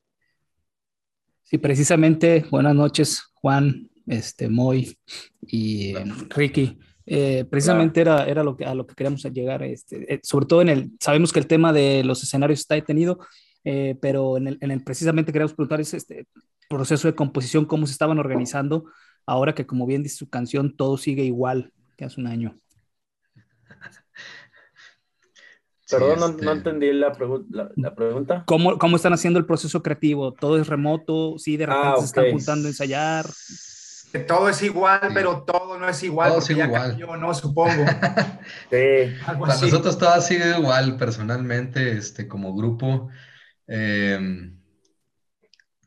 Sí, precisamente, buenas noches, Juan, este, Moy y Ricky. Eh, precisamente era, era lo que, a lo que queríamos llegar, este, eh, sobre todo en el, sabemos que el tema de los escenarios está detenido, eh, pero en el, en el, precisamente queríamos preguntar ese este proceso de composición, cómo se estaban organizando, ahora que como bien dice su canción, todo sigue igual que hace un año. Perdón, no, este entendí la, la, pregunta. ¿Cómo, ¿Cómo, están haciendo el proceso creativo? ¿Todo es remoto? ¿Sí de repente ah, se están juntando a ensayar? Todo es igual, pero todo no es igual. Todo sigue igual. Cambió, ¿no? Supongo. sí. Para nosotros todo ha sido igual, personalmente, este, como grupo. Em,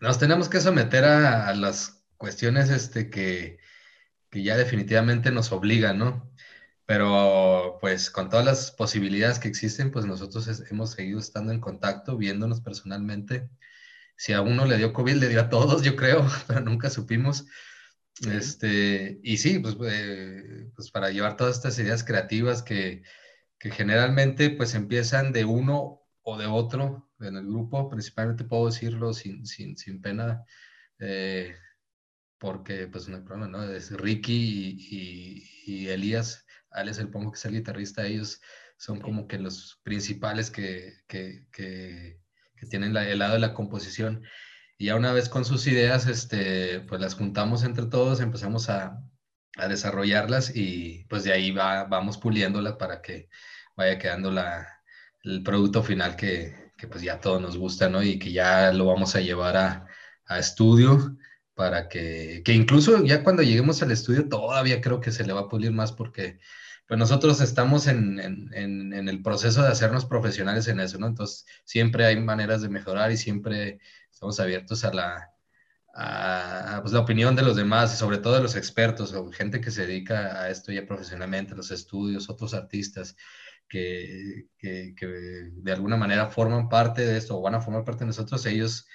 nos tenemos que someter a, a las cuestiones este, que, que ya definitivamente nos obligan, ¿no? Pero pues con todas las posibilidades que existen, pues nosotros hemos seguido estando en contacto, viéndonos personalmente. Si a uno le dio COVID, le dio a todos, yo creo, pero nunca supimos. Este, y sí, pues, eh, pues para llevar todas estas ideas creativas que, que, generalmente pues empiezan de uno o de otro en el grupo, principalmente puedo decirlo sin, sin, sin pena, eh, porque pues no hay problema, ¿no? Es Ricky y, y, y Elías Alex El Pongo, que es el guitarrista, ellos son como que los principales que, que, que, tienen el lado de la composición. Y ya una vez con sus ideas, este, pues las juntamos entre todos, empezamos a, a desarrollarlas y pues de ahí va, vamos puliéndolas para que vaya quedando la, el producto final que, que, pues ya todos nos gusta, ¿no? Y que ya lo vamos a llevar a, a estudio para que, que incluso ya cuando lleguemos al estudio todavía creo que se le va a pulir más porque pues nosotros estamos en, en, el proceso de hacernos profesionales en eso, ¿no? Entonces, siempre hay maneras de mejorar y siempre estamos abiertos a la, a, pues, la opinión de los demás sobre todo de los expertos gente que se dedica a esto ya profesionalmente, los estudios, otros artistas que, que, que de alguna manera forman parte de esto o van a formar parte de nosotros, ellos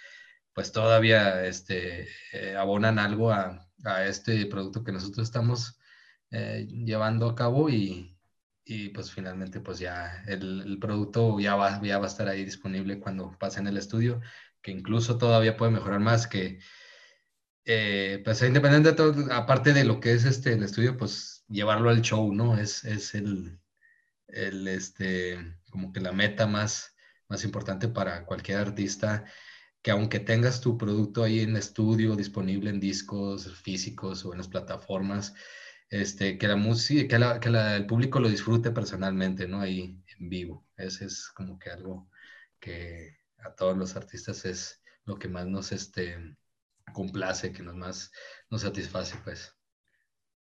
pues todavía este, eh, abonan algo a, a este producto que nosotros estamos eh, llevando a cabo y, y, pues finalmente pues ya el, el, producto ya va, ya va a estar ahí disponible cuando pase en el estudio, que incluso todavía puede mejorar más, que eh, pues independiente de todo, aparte de lo que es este, el estudio, pues llevarlo al show, ¿no? Es, es el, el, este, como que la meta más, más importante para cualquier artista que aunque tengas tu producto ahí en estudio, disponible en discos físicos o en las plataformas, este, que la música, que, que el público lo disfrute personalmente, ¿no? Ahí en vivo. Ese es como que algo que a todos los artistas es lo que más nos este, complace, que nos más nos satisface, pues.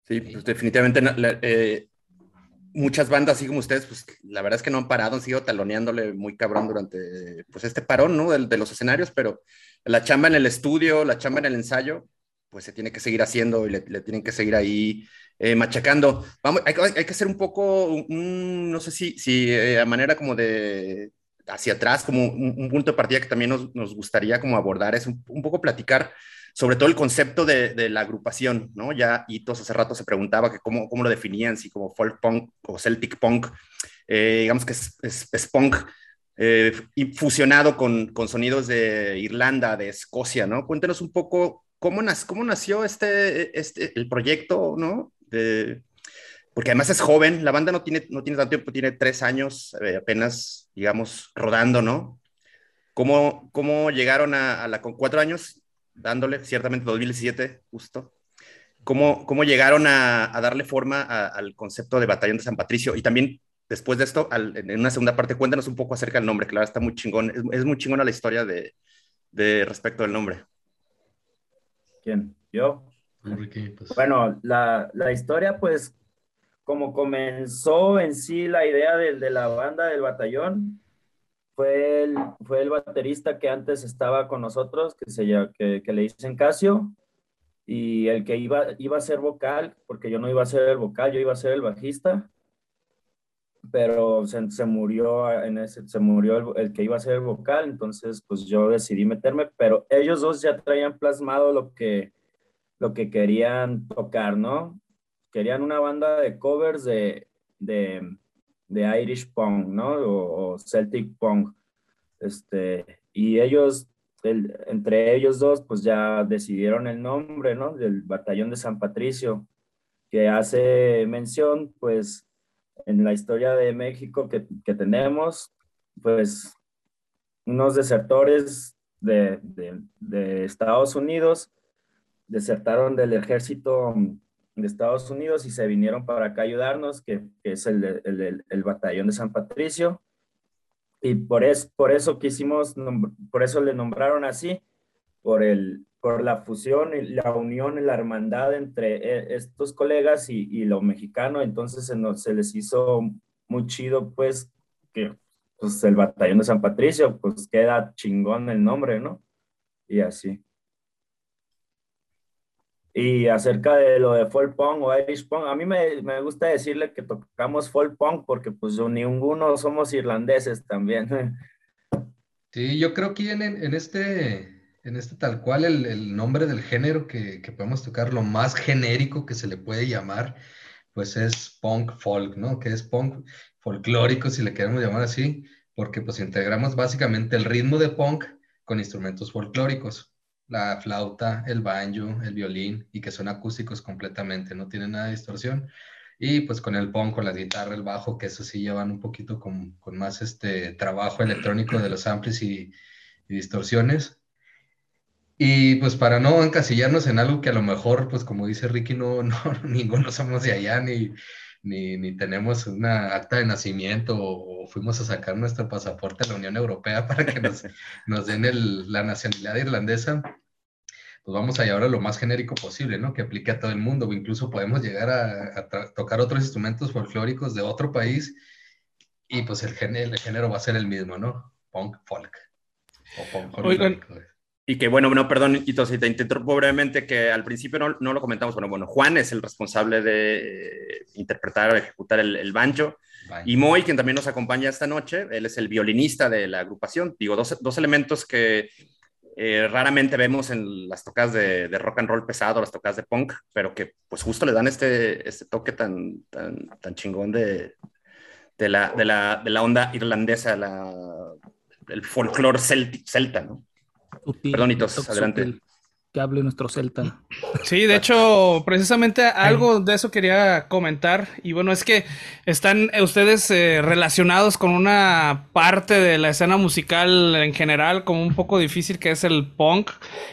Sí, pues definitivamente eh, muchas bandas, así como ustedes, pues la verdad es que no han parado, han sido taloneándole muy cabrón durante pues este parón, ¿no? De, de los escenarios, pero la chamba en el estudio, la chamba en el ensayo, pues se tiene que seguir haciendo y le, le tienen que seguir ahí eh, machacando. Vamos, hay, hay, que hacer un poco, no sé si, si eh, a manera como de hacia atrás, como un, punto de partida que también nos, nos gustaría como abordar, es un, poco platicar sobre todo el concepto de, de, la agrupación, ¿no? Ya todos hace rato se preguntaba que cómo, cómo lo definían, si como folk punk o celtic punk, eh, digamos que es, es, punk y fusionado con, con, sonidos de Irlanda, de Escocia, ¿no? Cuéntenos un poco cómo, cómo nació este, este, el proyecto, ¿no? porque además es joven, la banda no tiene, no tiene tanto tiempo, tiene tres años eh, apenas, digamos, rodando, ¿no? ¿Cómo, cómo llegaron a, la, con cuatro años, dándole, ciertamente 2017, justo? ¿Cómo, cómo llegaron a, darle forma al concepto de Batallón de San Patricio? Y también, después de esto, en una segunda parte, cuéntanos un poco acerca del nombre, verdad está muy chingón, es, muy chingona la historia de, de respecto del nombre. ¿Quién? ¿Yo? Pues. Bueno, la, la, historia, pues, como comenzó en sí la idea de, de, la banda del batallón, fue el, fue el baterista que antes estaba con nosotros, que, se, que, que le dicen Casio, y el que iba, iba a ser vocal, porque yo no iba a ser el vocal, yo iba a ser el bajista, pero se, se murió, en ese, se murió el, el, que iba a ser el vocal, entonces pues yo decidí meterme, pero ellos dos ya traían plasmado lo que, lo que querían tocar, ¿no? Querían una banda de covers de, de de Irish Punk, ¿no? O, Celtic Punk. Este, y ellos, entre ellos dos, pues ya decidieron el nombre, ¿no? Del Batallón de San Patricio, que hace mención, pues, en la historia de México que, que tenemos, pues, unos desertores de, de, Estados Unidos desertaron del ejército de Estados Unidos y se vinieron para acá ayudarnos, que, es el, el, el, batallón de San Patricio. Y por, es, por eso quisimos, por eso le nombraron así, por, el, por la fusión y la unión y la hermandad entre eh, estos colegas y, y lo mexicano. Entonces se, nos, se les hizo muy chido, pues, que pues, el batallón de San Patricio, pues queda chingón el nombre, ¿no? Y así. Y acerca de lo de folk punk o Irish punk, a mí me, me, gusta decirle que tocamos folk punk porque pues ninguno somos irlandeses también. Sí, yo creo que en, en este, en este tal cual el, el nombre del género que, que, podemos tocar, lo más genérico que se le puede llamar, pues es punk folk, ¿no? Que es punk folclórico, si le queremos llamar así, porque pues integramos básicamente el ritmo de punk con instrumentos folclóricos la flauta, el banjo, el violín y que son acústicos completamente, no tienen nada de distorsión. Y pues con el punk, con la guitarra, el bajo, que eso sí llevan un poquito con, con más este trabajo electrónico de los amplis y, distorsiones. Y pues para no encasillarnos en algo que a lo mejor, pues como dice Ricky, no, no ninguno somos de allá ni, ni, ni, tenemos una acta de nacimiento o, fuimos a sacar nuestro pasaporte a la Unión Europea para que nos, nos den el, la nacionalidad irlandesa, pues vamos a llevar lo más genérico posible, ¿no? Que aplique a todo el mundo, o incluso podemos llegar a, a tocar otros instrumentos folclóricos de otro país y pues el género, el género va a ser el mismo, ¿no? Punk, folk. O punk Oigan, y que bueno, no, perdón, Ito, si te interrumpo brevemente, que al principio no, no, lo comentamos, bueno, bueno, Juan es el responsable de interpretar o ejecutar el, el banjo, y Moy, quien también nos acompaña esta noche, él es el violinista de la agrupación. Digo, dos, dos elementos que eh, raramente vemos en las tocas de, de, rock and roll pesado, las tocas de punk, pero que pues justo le dan este, este toque tan, tan, tan chingón de, de, la, de, la, de la onda irlandesa, la, el folclore celta, ¿no? Perdonitos, adelante. Que hable nuestro celta. Sí, de hecho, precisamente algo de eso quería comentar. Y bueno, es que están ustedes eh, relacionados con una parte de la escena musical en general, como un poco difícil, que es el punk.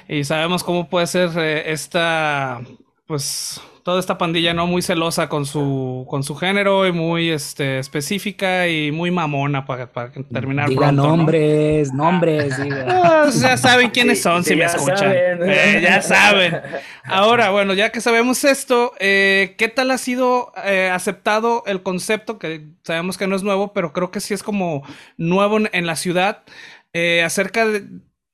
Y sabemos cómo puede ser eh, esta, pues, toda esta pandilla, ¿no? Muy celosa con su, con su género y muy este, específica y muy mamona para, para terminar diga nombres, nombres, ah, ya saben quiénes son si me escuchan. Eh, ya saben. Ahora, bueno, ya que sabemos esto, eh, ¿qué tal ha sido eh, aceptado el concepto? Que sabemos que no es nuevo, pero creo que sí es como nuevo en la ciudad. acerca de,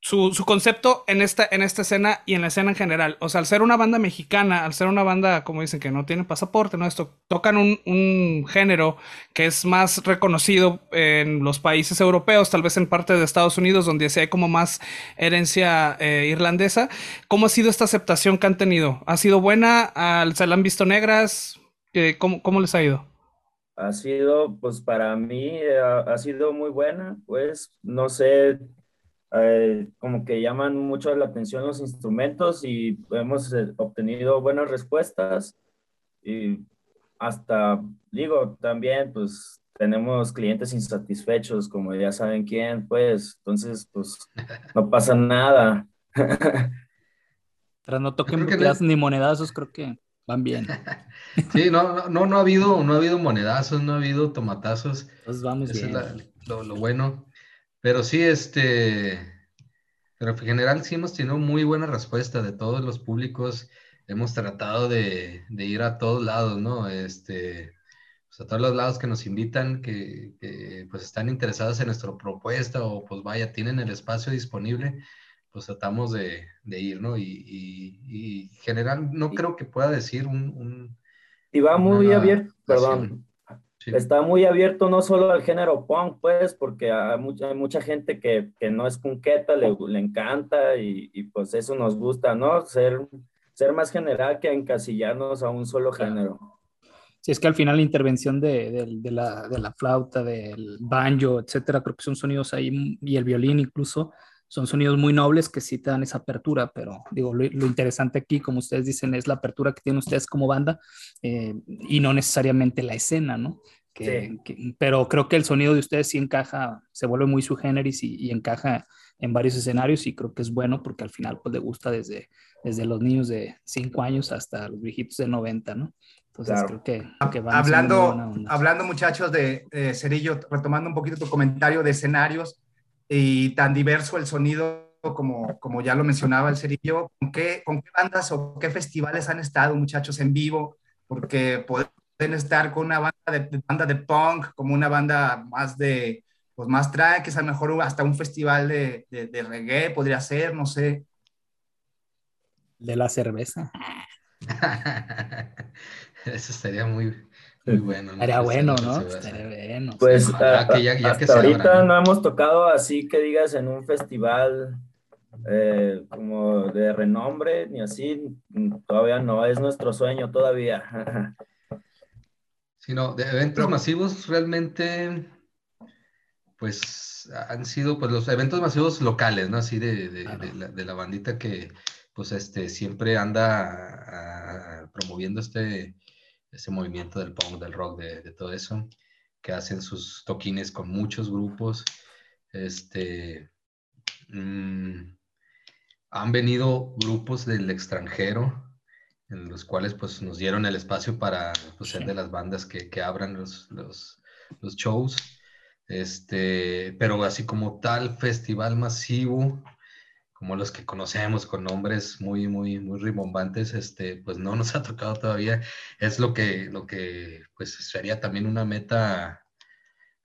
su, su, concepto en esta, en esta escena y en la escena en general. O sea, al ser una banda mexicana, al ser una banda, como dicen, que no tiene pasaporte, ¿no? Esto, tocan un, un, género que es más reconocido en los países europeos, tal vez en parte de Estados Unidos, donde sí hay como más herencia eh, irlandesa. ¿Cómo ha sido esta aceptación que han tenido? ¿Ha sido buena? ¿Se la han visto negras? ¿Cómo, cómo les ha ido? Ha sido, pues para mí, eh, ha sido muy buena, pues no sé, eh, como que llaman mucho la atención los instrumentos y hemos eh, obtenido buenas respuestas y hasta, digo, también pues tenemos clientes insatisfechos, como ya saben quién, pues, entonces pues no pasa nada. Tras no toquen ni monedazos, creo que van bien. Sí, no, no, no ha habido, no ha habido monedazos, no ha habido tomatazos. Pues vamos bien. lo, lo bueno. Pero sí, este, pero en general sí hemos tenido muy buena respuesta de todos los públicos. Hemos tratado de, de ir a todos lados, ¿no? Este, pues, a todos los lados que nos invitan, que, pues están interesados en nuestra propuesta o pues vaya, tienen el espacio disponible, pues tratamos de, ir, ¿no? Y, general, no creo que pueda decir un... y va muy abierto, perdón. Está muy abierto no solo al género punk, pues, porque hay mucha, mucha gente que, no es punqueta, le, le encanta y, pues eso nos gusta, ¿no? Ser, ser más general que encasillarnos a un solo género. Sí, es que al final la intervención de, la, de, la, flauta, del banjo, etcétera, creo que son sonidos ahí, y el violín incluso, son sonidos muy nobles que sí te dan esa apertura, pero digo, lo, interesante aquí, como ustedes dicen, es la apertura que tienen ustedes como banda eh, y no necesariamente la escena, ¿no? pero creo que el sonido de ustedes sí encaja, se vuelve muy su generis y, encaja en varios escenarios y creo que es bueno porque al final pues le gusta desde, desde los niños de 5 años hasta los viejitos de 90, ¿no? Entonces creo que, hablando, hablando muchachos de Cerillo, retomando un poquito tu comentario de escenarios, y tan diverso el sonido como, como ya lo mencionaba el Cerillo. ¿Con qué, ¿Con qué bandas o qué festivales han estado, muchachos, en vivo? Porque pueden estar con una banda de, banda de punk, como una banda más de, pues más track, que es a lo mejor hasta un festival de, de, reggae podría ser, no sé. De la cerveza. Eso sería muy, muy bueno. Estaría bueno, ¿no? Estaría bueno. Pues hasta ahorita ¿no? hemos tocado así que digas en un festival eh, como de renombre, ni así, todavía no, es nuestro sueño todavía. Sino de eventos masivos realmente, pues han sido pues los eventos masivos locales, ¿no? Así de, de, la, bandita que pues este siempre anda promoviendo este ese movimiento del punk, del rock, de, todo eso, que hacen sus toquines con muchos grupos. Este, mm, han venido grupos del extranjero, en los cuales pues nos dieron el espacio para pues, ser de las bandas que, que abran los, los, los, shows. Este, pero así como tal festival masivo, como los que conocemos con nombres muy, muy, muy rimbombantes, este, pues no nos ha tocado todavía. Es lo que, lo que pues sería también una meta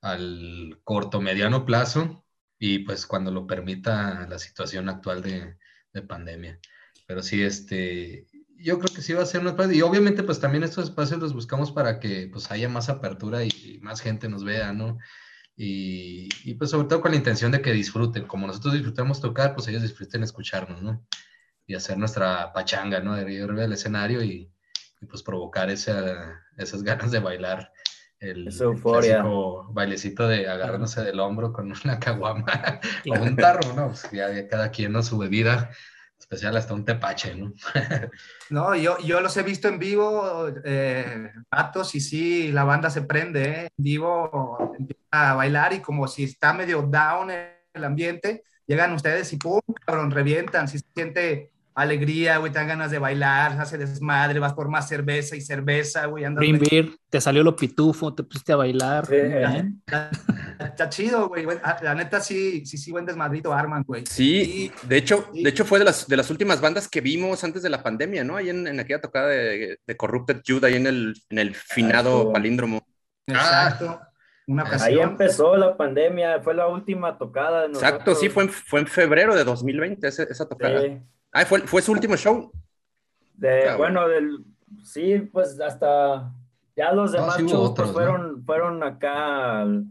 al corto, mediano plazo y pues cuando lo permita la situación actual de, de pandemia. Pero sí, este, yo creo que sí va a ser una y obviamente pues también estos espacios los buscamos para que pues haya más apertura y, y más gente nos vea, ¿no? Y, pues sobre todo con la intención de que disfruten, como nosotros disfrutamos tocar, pues ellos disfruten escucharnos, ¿no? Y hacer nuestra pachanga, ¿no? De ir al escenario y, pues provocar esa, esas ganas de bailar. El, bailecito de agarrándose del hombro con una caguama o un tarro, ¿no? Pues ya, cada quien, ¿no? Su bebida especial hasta un tepache, ¿no? no, yo, yo los he visto en vivo, eh, y sí, la banda se prende, ¿eh? En vivo empieza a bailar y como si está medio down el ambiente, llegan ustedes y pum, cabrón, revientan, si se siente alegría, güey, te dan ganas de bailar, hace desmadre, vas por más cerveza y cerveza, güey. Green Beer, te salió lo pitufo, te pusiste a bailar. Está, chido, güey. Ah, la neta sí, sí, sí, buen desmadrito arman, güey. Sí, de hecho, de hecho fue de las, de las últimas bandas que vimos antes de la pandemia, ¿no? Ahí en, en aquella tocada de, de, Corrupted Jude, ahí en el, en el finado palíndromo. Exacto. Una Ahí empezó la pandemia, fue la última tocada. De Exacto, sí, fue en, fue en febrero de 2020 esa, esa tocada. Sí. Ah, ¿fue, fue su último show? De, bueno, del, sí, pues hasta ya los demás shows pues, fueron, fueron acá al,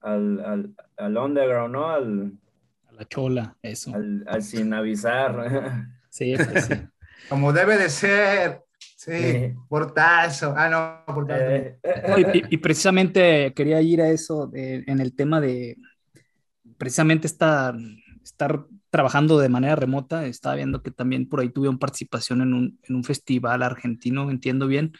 al, al, underground, ¿no? Al, a la chola, eso. Al, sin avisar. Sí, pues, sí. Como debe de ser. Sí, portazo. Ah, no, portazo. Eh, y, y, precisamente quería ir a eso en el tema de precisamente esta, estar trabajando de manera remota. Estaba viendo que también por ahí tuvieron participación en un, en un festival argentino, entiendo bien.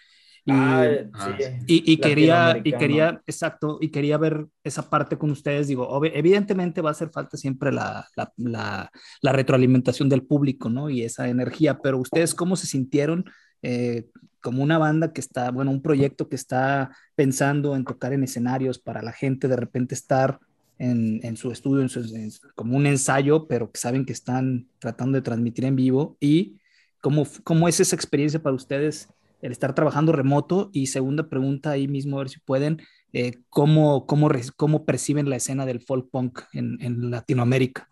Y, ah, ah, y, quería, y quería, exacto, y quería ver esa parte con ustedes. Digo, evidentemente va a hacer falta siempre la, la, la, la, retroalimentación del público, ¿no? Y esa energía, pero ustedes, ¿cómo se sintieron eh, como una banda que está, bueno, un proyecto que está pensando en tocar en escenarios para la gente, de repente estar en, su estudio, en como un ensayo, pero que saben que están tratando de transmitir en vivo y cómo, cómo es esa experiencia para ustedes el estar trabajando remoto y segunda pregunta ahí mismo, a ver si pueden, eh, ¿cómo, cómo, cómo, perciben la escena del folk punk en, en Latinoamérica?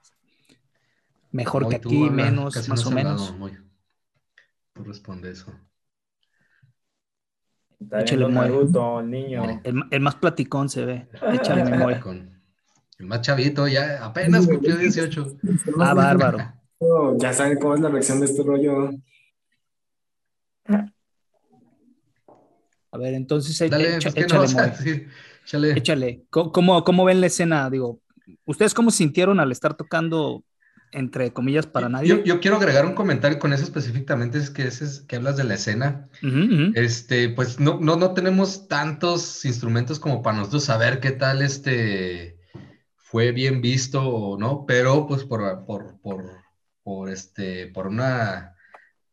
Mejor que aquí, menos, más o menos. Tú responde eso. Échale el niño. El, más platicón se ve. Échale memoria. El más chavito, ya apenas cumplió 18. Ah, bárbaro. ya saben cómo es la reacción de este rollo. A ver, entonces Dale, pues, échale, échale. ¿Cómo, ¿Cómo ven la escena? Digo, ¿ustedes cómo sintieron al estar tocando entre comillas para nadie? Yo, quiero agregar un comentario con eso específicamente, es que, es, que hablas de la escena. Este, pues no, no, no tenemos tantos instrumentos como para nosotros saber qué tal este fue bien visto o no, pero pues por, por, por, por este, por una,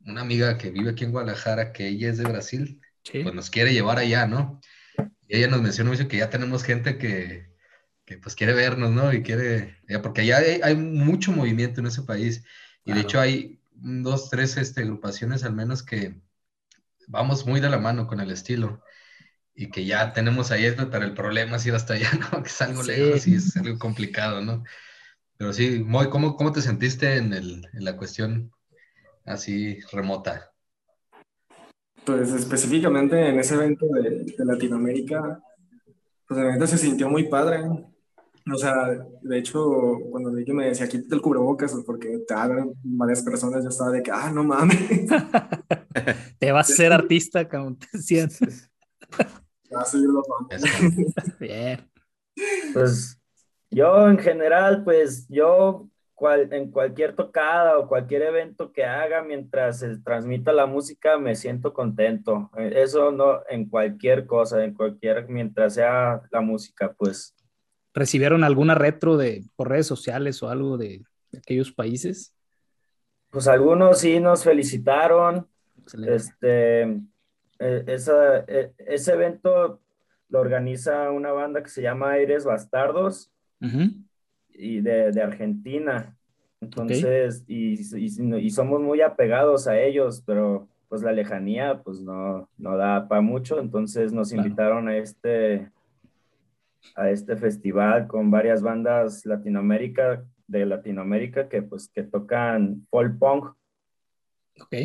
una amiga que vive aquí en Guadalajara, que ella es de Brasil, pues nos quiere llevar allá, ¿no? Y ella nos mencionó mucho que ya tenemos gente que, que pues quiere vernos, ¿no? Y quiere, porque allá hay, mucho movimiento en ese país. Y de hecho hay dos, tres este, agrupaciones al menos que vamos muy de la mano con el estilo. Y que ya tenemos ahí, pero el problema es ir hasta allá, ¿no? Que es algo lejos y es algo complicado, ¿no? Pero sí, Moy, ¿cómo, cómo te sentiste en, el, en la cuestión así remota? Pues específicamente en ese evento de, de Latinoamérica, pues el evento se sintió muy padre. O sea, de hecho, cuando que me decía, quítate el cubrebocas, pues, porque te hablan varias personas, yo estaba de que, ah, no mames. te vas a ser artista, como te decían. Va a seguir los Bien. Pues yo en general, pues yo en cualquier tocada o cualquier evento que haga mientras se transmita la música, me siento contento. Eh, eso no en cualquier cosa, en cualquier, mientras sea la música, pues. ¿Recibieron alguna retro de por redes sociales o algo de, aquellos países? Pues algunos sí nos felicitaron. Este, eh, eh, ese evento lo organiza una banda que se llama Aires Bastardos y de, Argentina. Entonces, y, y, somos muy apegados a ellos, pero pues la lejanía pues no, no da para mucho, entonces nos invitaron a este, a este festival con varias bandas Latinoamérica, de Latinoamérica que pues que tocan folk punk. Ok.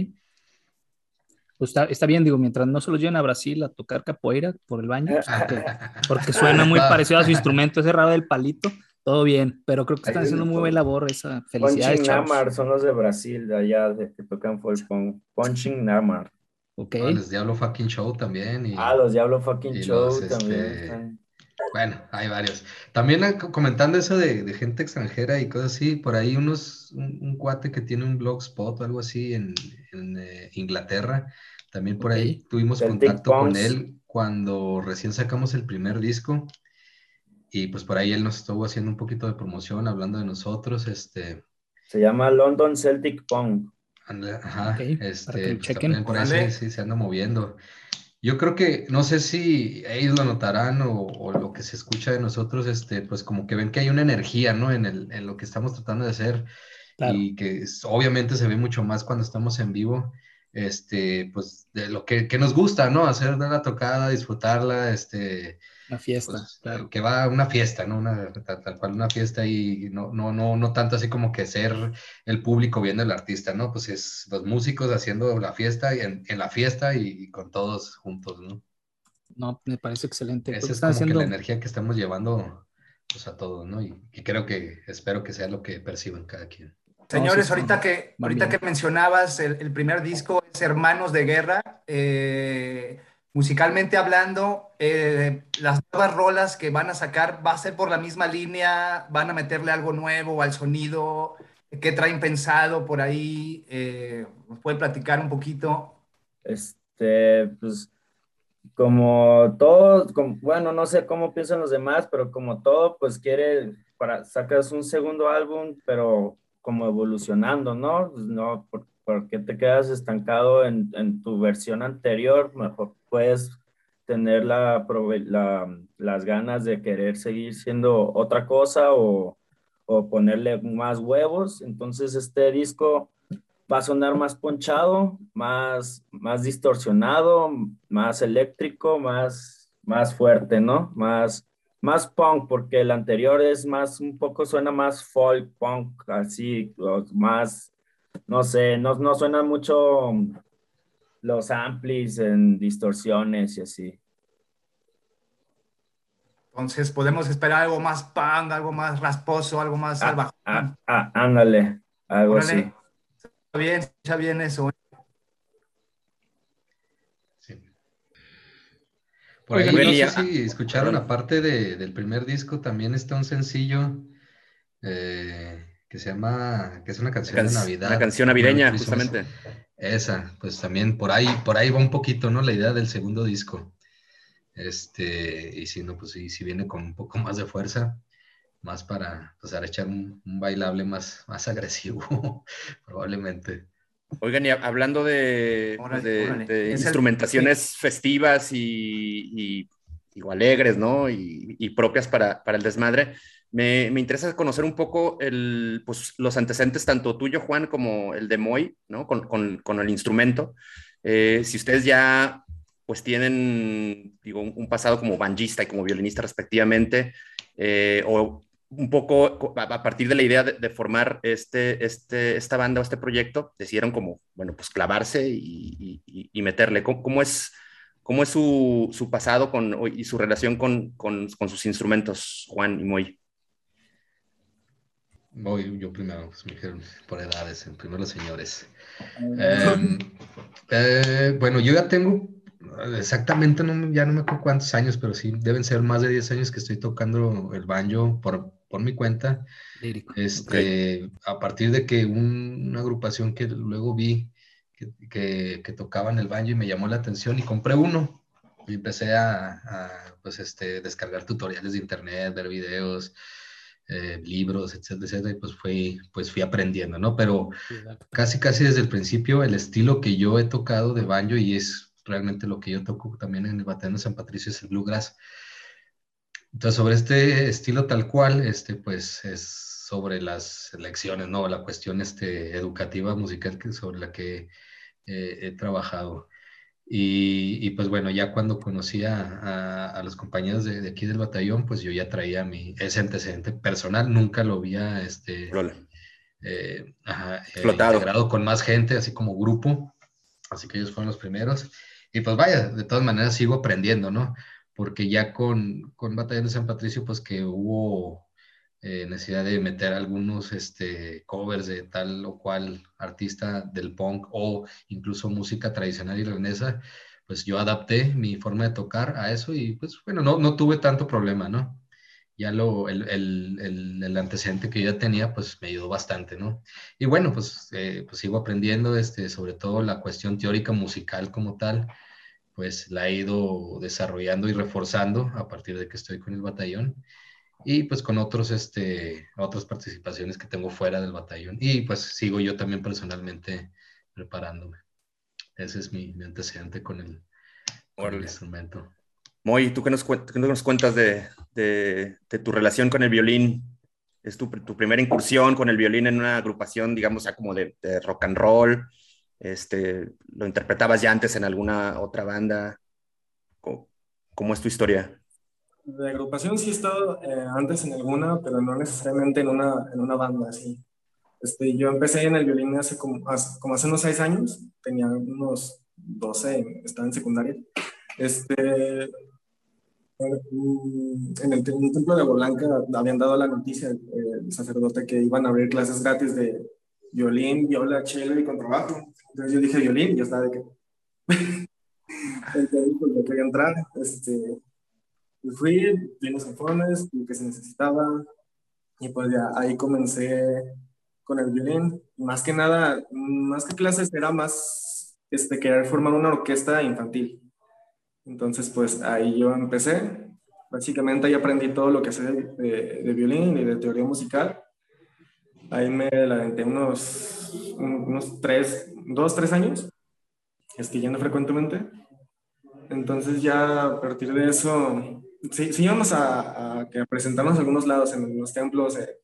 Pues está, bien, digo, mientras no se los lleven a Brasil a tocar capoeira por el baño, pues, porque, porque, suena muy parecido a su instrumento, ese raro del palito, todo bien, pero creo que están haciendo muy buen labor esa felicidad. Punching Namar son los de Brasil, de allá, de, que tocan folk punk. Punching Namar. Ok. Ah, los Diablo Fucking Show también. Y, ah, los Diablo Fucking Show también. Este, bueno, hay varios. También ah, comentando eso de, de, gente extranjera y cosas así, por ahí unos, un, cuate que tiene un blogspot o algo así en, en eh, Inglaterra, también por ahí tuvimos contacto con él cuando recién sacamos el primer disco. Y pues por ahí él nos estuvo haciendo un poquito de promoción, hablando de nosotros, este... Se llama London Celtic Punk. Ajá, este, pues, por ahí sí, se anda moviendo. Yo creo que, no sé si ellos lo notarán o, lo que se escucha de nosotros, este, pues como que ven que hay una energía, ¿no? En, el, en lo que estamos tratando de hacer. Y que obviamente se ve mucho más cuando estamos en vivo, este, pues de lo que, que nos gusta, ¿no? Hacer la tocada, disfrutarla, este, una fiesta, pues, claro. Que va a una fiesta, ¿no? Una, tal, cual una fiesta y no, no, no, no tanto así como que ser el público viendo el artista, ¿no? Pues es los músicos haciendo la fiesta y en, la fiesta y, con todos juntos, ¿no? No, me parece excelente. Esa es como que la energía que estamos llevando pues, a todos, ¿no? Y, creo que, espero que sea lo que perciban cada quien. Señores, ahorita que, ahorita que mencionabas el, el, primer disco es Hermanos de Guerra, eh, musicalmente hablando, eh, las nuevas rolas que van a sacar, ¿va a ser por la misma línea? ¿Van a meterle algo nuevo al sonido? ¿Qué traen pensado por ahí? Eh, ¿Nos pueden platicar un poquito? Este, pues, como todo, bueno, no sé cómo piensan los demás, pero como todo, pues quiere, para, sacas un segundo álbum, pero como evolucionando, ¿no? Pues no, ¿por, qué te quedas estancado en, en tu versión anterior? Mejor puedes tener la, las ganas de querer seguir siendo otra cosa o, o, ponerle más huevos. Entonces este disco va a sonar más ponchado, más, más distorsionado, más eléctrico, más, más fuerte, ¿no? Más, más punk, porque el anterior es más, un poco suena más folk, punk, así, más, no sé, no, no suena mucho los amplis en distorsiones y así. Entonces podemos esperar algo más punk, algo más rasposo, algo más ah, ah, ah, ándale, algo así. Está bien, está bien eso. Por ahí, no sé si escucharon, aparte de, del primer disco, también está un sencillo eh, que se llama, que es una canción de Navidad. Una canción navideña, justamente. Esa, pues también por ahí, por ahí va un poquito, ¿no? La idea del segundo disco. Este, y si no, pues sí, si viene con un poco más de fuerza, más para, pues, echar un, bailable más, más agresivo, probablemente. Oigan, y hablando de, instrumentaciones festivas y, alegres, ¿no? Y, propias para, el desmadre, me, interesa conocer un poco el, pues, los antecedentes, tanto tuyo, Juan, como el de Moy, ¿no? Con, el instrumento. Eh, si ustedes ya pues tienen, digo, un, pasado como banjista y como violinista respectivamente, eh, o un poco a, partir de la idea de, formar este, este, esta banda o este proyecto, decidieron como, bueno, pues clavarse y, y, meterle. ¿Cómo, es, cómo es su, su pasado con, y su relación con, con, con, sus instrumentos, Juan y Moy? Voy yo primero, pues me dijeron por edades, primero los señores. Em, eh, bueno, yo ya tengo exactamente, no, ya no me acuerdo cuántos años, pero sí, deben ser más de 10 años que estoy tocando el banjo por, por mi cuenta. Este, A partir de que una agrupación que luego vi que, que, tocaban el banjo y me llamó la atención y compré uno. Y empecé a, pues este, descargar tutoriales de internet, ver videos, eh, libros, etcétera, etcétera, y pues fui, pues fui aprendiendo, ¿no? Pero casi, casi desde el principio el estilo que yo he tocado de banjo y es realmente lo que yo toco también en el Batallón de San Patricio es el bluegrass. Entonces, sobre este estilo tal cual, este, pues es sobre las lecciones, ¿no? La cuestión este, educativa musical que, sobre la que eh, he trabajado. Y, y, pues bueno, ya cuando conocí a, a, los compañeros de, de, aquí del batallón, pues yo ya traía mi, ese antecedente personal, nunca lo había este, eh, ajá, eh, integrado con más gente, así como grupo, así que ellos fueron los primeros. Y pues vaya, de todas maneras sigo aprendiendo, ¿no? Porque ya con, con Batallón de San Patricio, pues que hubo eh, necesidad de meter algunos este, covers de tal o cual artista del punk o incluso música tradicional irlandesa, pues yo adapté mi forma de tocar a eso y pues bueno, no, no tuve tanto problema, ¿no? Ya lo, el, el, el, antecedente que yo ya tenía, pues me ayudó bastante, ¿no? Y bueno, pues, eh, pues sigo aprendiendo, este, sobre todo la cuestión teórica musical como tal, pues la he ido desarrollando y reforzando a partir de que estoy con el batallón y pues con otros, este, otras participaciones que tengo fuera del batallón y pues sigo yo también personalmente preparándome. Ese es mi, antecedente con el, con el instrumento. Moy, ¿tú qué nos, nos cuentas de, de, tu relación con el violín? ¿Es tu, tu, primera incursión con el violín en una agrupación, digamos, ya como de, de rock and roll? Este, ¿Lo interpretabas ya antes en alguna otra banda? ¿Cómo, es tu historia? De agrupación sí he estado eh, antes en alguna, pero no necesariamente en una, en una banda, sí. Este, yo empecé en el violín hace como, hace como hace unos seis años, tenía unos 12, estaba en secundaria. Este, en el, templo de Bolanca habían dado la noticia eh, el sacerdote que iban a abrir clases gratis de violín, viola, cello y contrabajo. Entonces yo dije violín y ya estaba de que... Entonces pues yo quería entrar, este, fui, vi los informes, lo que se necesitaba y pues ya ahí comencé con el violín. Más que nada, más que clases, era más este, querer formar una orquesta infantil. Entonces, pues ahí yo empecé. Básicamente ahí aprendí todo lo que sé de, de violín y de teoría musical. Ahí me la aventé unos, unos tres, dos, tres años, esquillando frecuentemente. Entonces ya a partir de eso, sí, sí íbamos a, a, presentarnos a algunos lados en los templos, eh,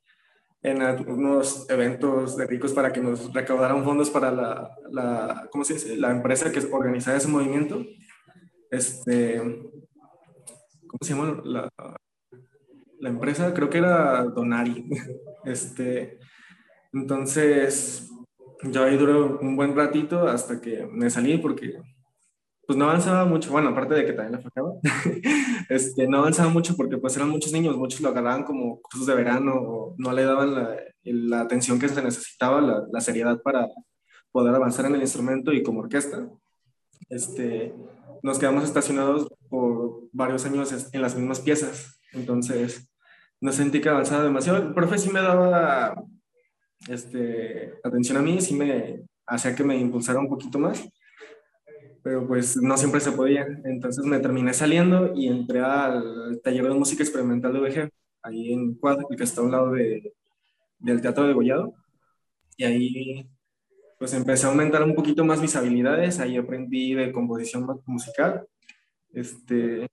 en algunos eventos de ricos para que nos recaudaran fondos para la, la ¿cómo se dice? La empresa que organizaba ese movimiento. Este, ¿cómo se llama la, la empresa? Creo que era Donari. Este, entonces, yo ahí duré un buen ratito hasta que me salí porque pues no avanzaba mucho, bueno, aparte de que también la fajaba, este, no avanzaba mucho porque pues eran muchos niños, muchos lo agarraban como cursos de verano, no le daban la, la atención que se necesitaba, la, la, seriedad para poder avanzar en el instrumento y como orquesta. Este, nos quedamos estacionados por varios años en las mismas piezas, entonces no sentí que avanzaba demasiado. El profe sí me daba este, atención a mí, sí me hacía que me impulsara un poquito más, pero pues no siempre se podía. Entonces me terminé saliendo y entré al taller de música experimental de VG, ahí en Cuad, que está a un lado de, del Teatro de Gollado. Y ahí pues empecé a aumentar un poquito más mis habilidades, ahí aprendí de composición musical. Este,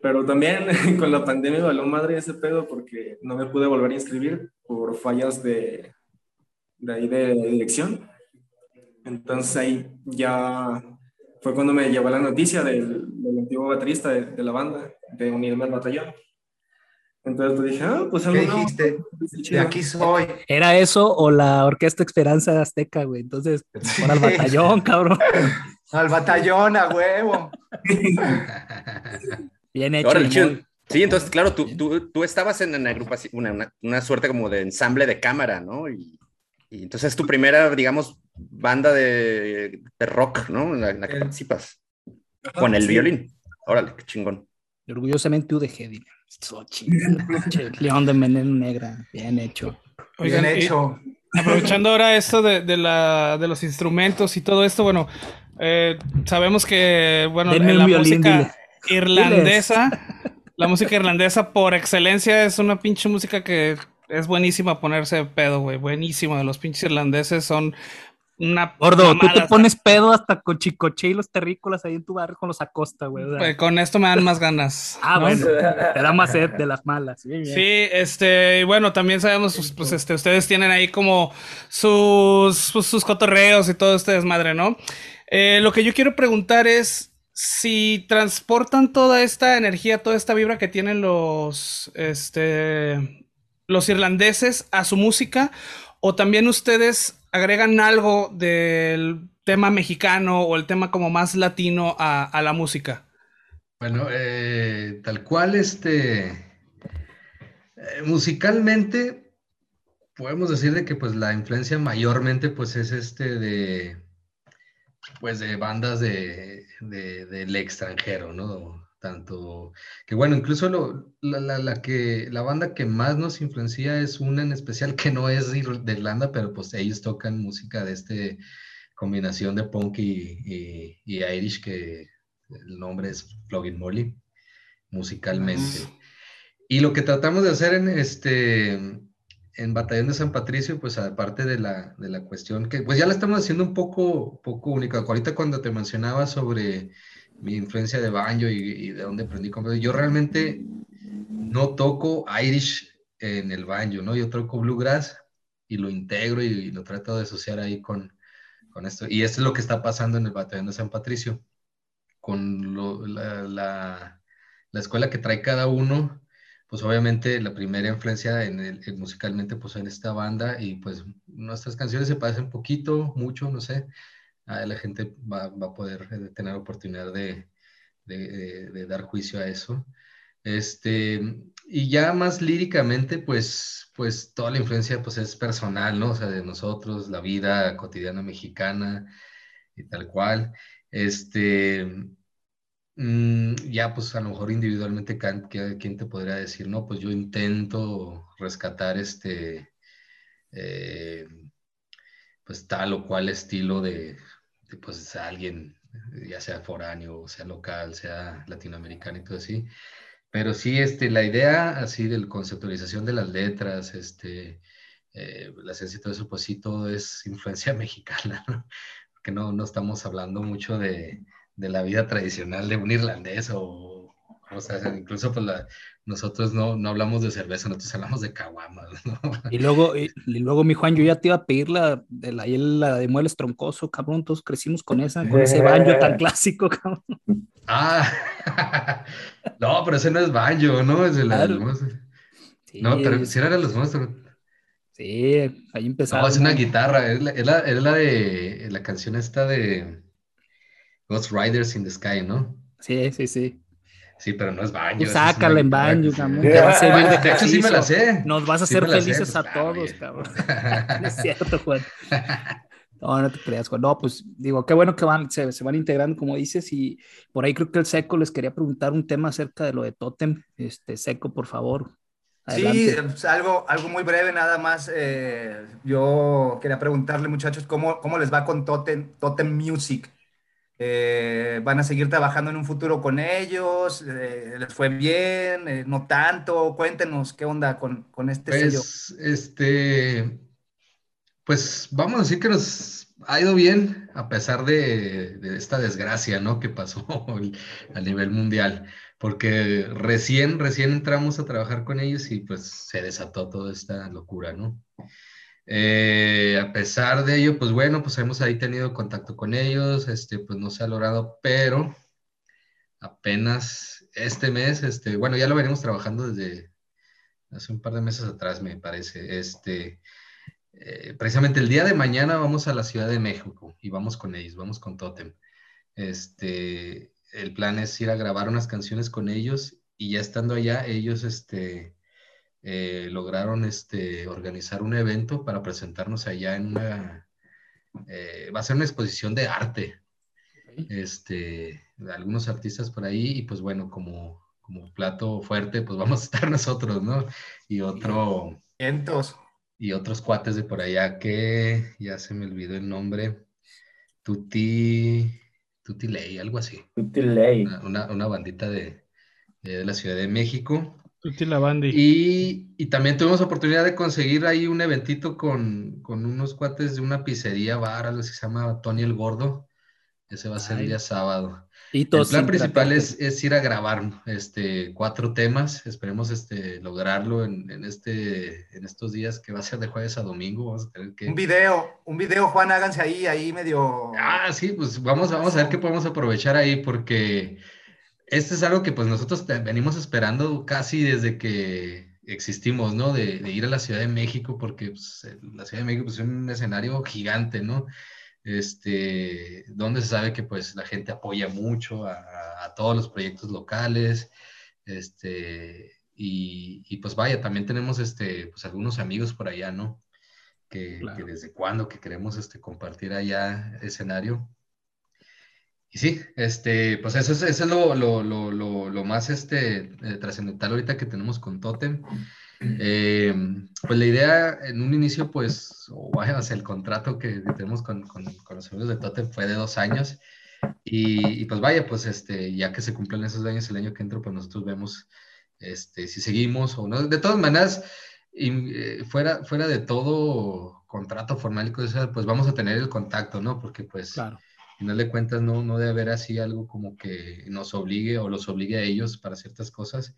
pero también con la pandemia me valió madre ese pedo porque no me pude volver a inscribir por fallas de, de ahí de dirección. Entonces ahí ya fue cuando me llevó la noticia del, del antiguo baterista de, la banda, de unirme al batallón. Entonces pues dije, ah, pues algo ¿Qué dijiste? de aquí soy. ¿Era eso o la Orquesta Esperanza Azteca, güey? Entonces, por al batallón, cabrón. al batallón, a huevo. Bien hecho. Sí, entonces, claro, tú, tú, tú estabas en una agrupación, una, una, suerte como de ensamble de cámara, ¿no? Y, y entonces es tu primera, digamos, banda de, de rock, ¿no? En la, que participas. Con el violín. Órale, qué chingón. orgullosamente UDG, León de Menén Negra, bien hecho. bien hecho. aprovechando ahora esto de, de, la, de, los instrumentos y todo esto, bueno, eh, sabemos que, bueno, en la música irlandesa, la música irlandesa por excelencia es una pinche música que es buenísima ponerse pedo, güey. Buenísima. Los pinches irlandeses son una. Gordo, tú te pones pedo hasta con chicoche y los terrícolas ahí en tu barrio con los Acosta, güey. Pues con esto me dan más ganas. ah, bueno. Te da más sed de las malas. Sí, este, y bueno, también sabemos, pues, pues, este, ustedes tienen ahí como sus, pues, sus cotorreos y todo este desmadre, ¿no? Eh, lo que yo quiero preguntar es si transportan toda esta energía, toda esta vibra que tienen los, este, los irlandeses a su música o también ustedes agregan algo del tema mexicano o el tema como más latino a, la música? Bueno, eh, tal cual, este, eh, musicalmente podemos decir de que pues la influencia mayormente pues es este de, pues de bandas de, del extranjero, ¿no? tanto que bueno, incluso lo, la, la, que, la banda que más nos influencia es una en especial que no es de Irlanda, pero pues ellos tocan música de este combinación de punk y, y, Irish, que el nombre es Flogging Molly, musicalmente. Y lo que tratamos de hacer en este en Batallón de San Patricio, pues aparte de la, de la cuestión que pues ya la estamos haciendo un poco, poco única. Ahorita cuando te mencionaba sobre mi influencia de banjo y, de dónde aprendí. Yo realmente no toco Irish en el banjo, ¿no? Yo toco bluegrass y lo integro y, lo trato de asociar ahí con, con, esto. Y esto es lo que está pasando en el batallón de San Patricio, con la, la, la, escuela que trae cada uno. Pues obviamente la primera influencia en el, musicalmente pues en esta banda y pues nuestras canciones se parecen poquito, mucho, no sé, la gente va, a poder eh, tener oportunidad de, dar juicio a eso. Este, y ya más líricamente, pues, pues toda la influencia pues es personal, ¿no? O sea, de nosotros, la vida cotidiana mexicana y tal cual. Este, ya pues a lo mejor individualmente, ¿quién te podría decir? No, pues yo intento rescatar este, eh, pues tal o cual estilo de, pues alguien, ya sea foráneo, sea local, sea latinoamericano y todo así. Pero sí, este, la idea así de la conceptualización de las letras, este, eh, la esencia y todo eso, pues sí, todo es influencia mexicana, ¿no? Porque no, no estamos hablando mucho de, de, la vida tradicional de un irlandés o, O sea, incluso pues nosotros no, no hablamos de cerveza, nosotros hablamos de caguamas, ¿no? Y luego, y, luego, mi Juan, yo ya te iba a pedir la de, la, la de muebles troncoso, cabrón, todos crecimos con esa, con ese baño tan clásico, cabrón. Ah, no, pero ese no es banjo, ¿no? Es el, claro. no, pero si era de los monstruos. Sí, ahí empezaba. No, es una guitarra, es la, es la, es la de la canción esta de Ghost Riders in the Sky, ¿no? Sí, sí, sí. Sí, pero no es baño. Pues sácala en baño, cabrón. Te va a servir de, de hecho, sí me la sé. Nos vas a hacer felices sé, pues, a todos, cabrón. no es cierto, Juan. No, no te creas, Juan. No, pues digo, qué bueno que van, se, se, van integrando, como dices, y por ahí creo que el Seco les quería preguntar un tema acerca de lo de Totem. Este, Seco, por favor. Adelante. Sí, pues algo, algo muy breve nada más. Eh, yo quería preguntarle, muchachos, ¿cómo, cómo les va con Totem, Totem Music? Eh, van a seguir trabajando en un futuro con ellos, eh, les fue bien, eh, no tanto, cuéntenos qué onda con, con este pues, sello. Este, pues vamos a decir que nos ha ido bien a pesar de, de esta desgracia, ¿no? Que pasó a nivel mundial, porque recién, recién entramos a trabajar con ellos y pues se desató toda esta locura, ¿no? Eh, a pesar de ello, pues bueno, pues hemos ahí tenido contacto con ellos, este, pues no se ha logrado, pero apenas este mes, este, bueno, ya lo venimos trabajando desde hace un par de meses atrás, me parece, este, eh, precisamente el día de mañana vamos a la Ciudad de México y vamos con ellos, vamos con Totem. Este, el plan es ir a grabar unas canciones con ellos y ya estando allá, ellos, este, eh, lograron este, organizar un evento para presentarnos allá en una, eh, va a ser una exposición de arte, este, de algunos artistas por ahí y pues bueno, como, como plato fuerte, pues vamos a estar nosotros, ¿no? Y otro... Vientos. Y otros cuates de por allá que ya se me olvidó el nombre, Tuti, Tuti Ley, algo así. Tuti Ley. Una, una bandita de, de la Ciudad de México. Y, y, también tuvimos oportunidad de conseguir ahí un eventito con, con unos cuates de una pizzería bar, algo que se llama Tony el Gordo. Ese va a ser el día sábado. Y el plan principal es, es, ir a grabar este, cuatro temas. Esperemos este, lograrlo en, en, este, en estos días que va a ser de jueves a domingo. Vamos a tener que... Un video, un video, Juan, háganse ahí, ahí medio... Ah, sí, pues vamos, vamos a ver qué podemos aprovechar ahí porque este es algo que pues nosotros venimos esperando casi desde que existimos, ¿no? De, ir a la Ciudad de México, porque pues, la Ciudad de México pues, es un escenario gigante, ¿no? Este, donde se sabe que pues la gente apoya mucho a, todos los proyectos locales, este, y, y, pues vaya, también tenemos este, pues algunos amigos por allá, ¿no? Que, que desde cuándo que queremos este, compartir allá escenario. Y sí, este, pues eso es, eso es lo, lo, lo, lo, más este, eh, trascendental ahorita que tenemos con Totem. Eh, pues la idea en un inicio, pues, o el contrato que tenemos con, con, con, los amigos de Totem fue de dos años. Y, y, pues vaya, pues este, ya que se cumplen esos años el año que entro, pues nosotros vemos este, si seguimos o no. De todas maneras, y, eh, fuera, fuera de todo contrato formal y cosas, pues vamos a tener el contacto, ¿no? Porque pues... Claro final de cuentas no, no debe haber así algo como que nos obligue o los obligue a ellos para ciertas cosas.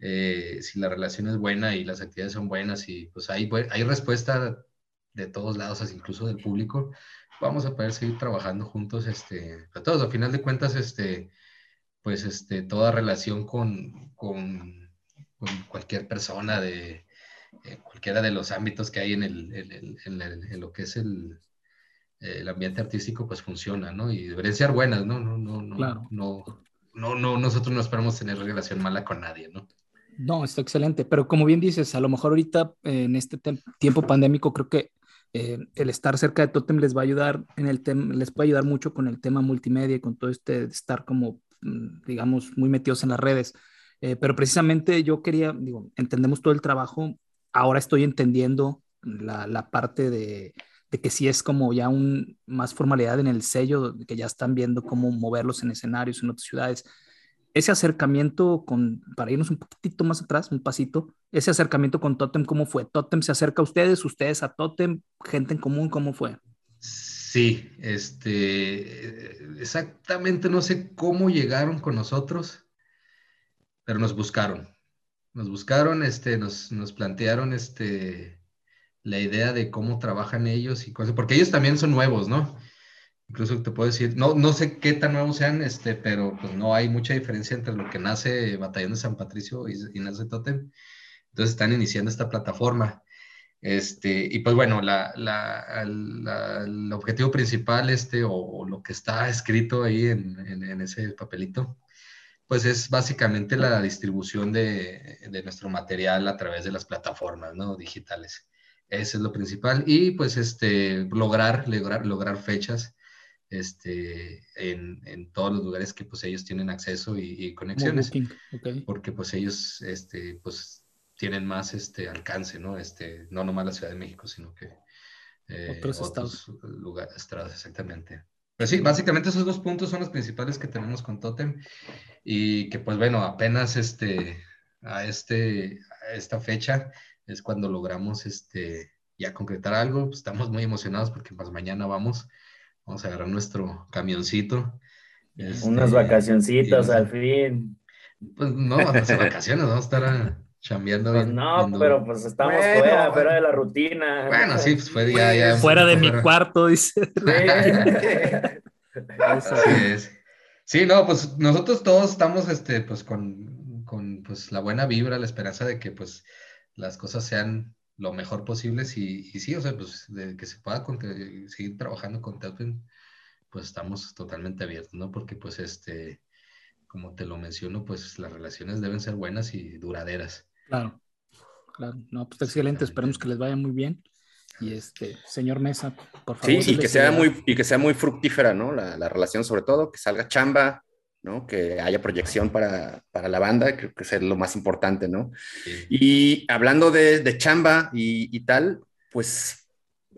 Eh, si la relación es buena y las actividades son buenas y pues hay, hay respuesta de todos lados, incluso del público, vamos a poder seguir trabajando juntos, este, a todos, al final de cuentas, este, pues este, toda relación con, con, con cualquier persona de eh, cualquiera de los ámbitos que hay en, el, en, en lo que es el, el ambiente artístico pues funciona, ¿no? Y deberían ser buenas, ¿no? No, no, no, claro. no, no, no, nosotros no esperamos tener relación mala con nadie, ¿no? No, está excelente, pero como bien dices, a lo mejor ahorita en este tiempo pandémico creo que eh, el estar cerca de Totem les va a ayudar en el tema, les puede ayudar mucho con el tema multimedia y con todo este estar como, mm, digamos, muy metidos en las redes. Eh, pero precisamente yo quería, digo, entendemos todo el trabajo, ahora estoy entendiendo la, la parte de, de que sí es como ya un más formalidad en el sello, que ya están viendo cómo moverlos en escenarios en otras ciudades. Ese acercamiento con, para irnos un poquitito más atrás, un pasito, ese acercamiento con Totem, ¿cómo fue? ¿Totem se acerca a ustedes, ustedes a Totem, gente en común, cómo fue? Sí, este, exactamente no sé cómo llegaron con nosotros. pero nos buscaron. Nos buscaron, este, nos, nos plantearon este, la idea de cómo trabajan ellos y cosas, porque ellos también son nuevos, ¿no? Incluso te puedo decir, no, no sé qué tan nuevos sean, este, pero pues no hay mucha diferencia entre lo que nace Batallón de San Patricio y, y nace Totem. Entonces están iniciando esta plataforma. Este, y pues bueno, la, la, el objetivo principal este, o, lo que está escrito ahí en, en, ese papelito, pues es básicamente la distribución de, de, nuestro material a través de las plataformas ¿no? digitales. Eso es lo principal. Y pues este, lograr, lograr, lograr fechas este, en, en, todos los lugares que pues ellos tienen acceso y, conexiones. Porque pues ellos este, pues tienen más este alcance, ¿no? Este, no nomás la Ciudad de México, sino que eh, otros, estados. lugares, estados, exactamente. Pues sí, básicamente esos dos puntos son los principales que tenemos con Totem y que pues bueno, apenas este, a, este, a esta fecha es cuando logramos este, ya concretar algo, pues, estamos muy emocionados porque pues mañana vamos, vamos a agarrar nuestro camioncito. Unas este, vacacioncitas al fin. Pues no, las vacaciones, vamos a estar a, chambeando pues no, pero pues estamos fuera, fuera de la rutina. Bueno, sí, pues fue ya, ya Fuera de mi cuarto, dice. Sí. Sí, no, pues nosotros todos estamos, este, pues con, con pues, la buena vibra, la esperanza de que, pues, las cosas sean lo mejor posibles y, y sí, o sea, pues, de que se pueda seguir trabajando con Telpin, pues estamos totalmente abiertos, ¿no? Porque, pues, este, como te lo menciono, pues las relaciones deben ser buenas y duraderas. Claro, claro. No, pues excelente, esperemos que les vaya muy bien. Y este, señor Mesa, por favor. Sí, y que sea muy, y que sea muy fructífera, ¿no? La, la, relación, sobre todo, que salga chamba, ¿no? Que haya proyección para, para la banda, creo que es lo más importante, ¿no? Y hablando de, de chamba y, y, tal, pues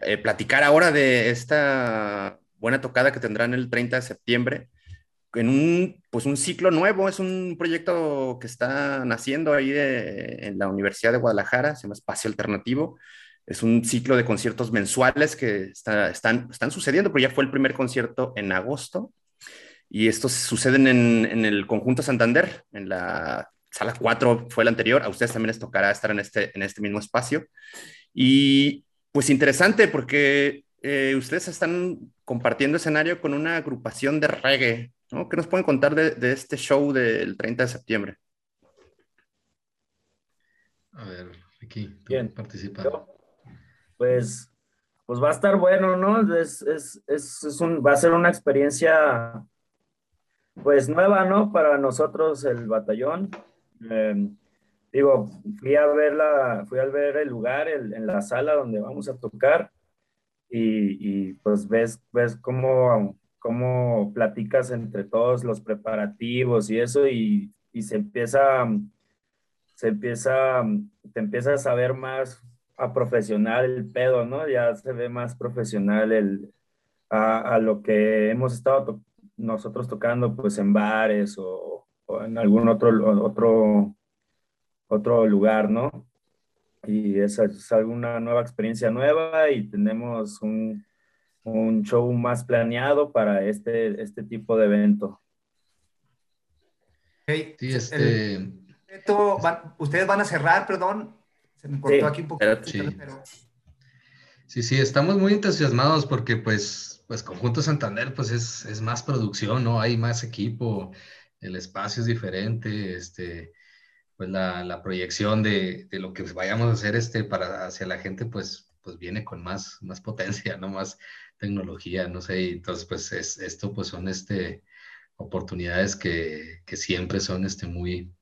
eh, platicar ahora de esta buena tocada que tendrán el 30 de septiembre en un, pues un ciclo nuevo, es un proyecto que está naciendo ahí en la Universidad de Guadalajara, se llama Espacio Alternativo. Es un ciclo de conciertos mensuales que está, están, están sucediendo, pero ya fue el primer concierto en agosto. Y estos suceden en, en el Conjunto Santander, en la sala 4 fue la anterior. A ustedes también les tocará estar en este, en este mismo espacio. Y pues interesante porque eh, ustedes están compartiendo escenario con una agrupación de reggae ¿Qué nos pueden contar de, este show del 30 de septiembre? A ver, aquí, Bien. Pues, pues va a estar bueno, ¿no? Es, un, va a ser una experiencia, pues nueva, ¿no? Para nosotros, el batallón. Em, digo, fui a ver la, fui a ver el lugar en la sala donde vamos a tocar y, y pues ves, ves cómo cómo platicas entre todos los preparativos y eso y, y se empieza, se empieza, te empiezas a ver más a profesional el pedo, ¿no? Ya se ve más profesional el, a, a lo que hemos estado nosotros tocando pues en bares o, o, en algún otro, otro, otro lugar, ¿no? Y esa es alguna nueva experiencia nueva y tenemos un, un show más planeado para este, este tipo de evento. sí, este... ustedes van a cerrar, perdón, se me cortó aquí un poquito. Sí. Pero... sí, sí, estamos muy entusiasmados porque pues, pues Conjunto Santander pues es, es más producción, ¿no? Hay más equipo, el espacio es diferente, este, pues la, la proyección de, de, lo que vayamos a hacer este para hacia la gente pues pues viene con más, más potencia, ¿no? Más, tecnología, no sé, entonces pues es, esto pues son este, oportunidades que, que siempre son este, muy,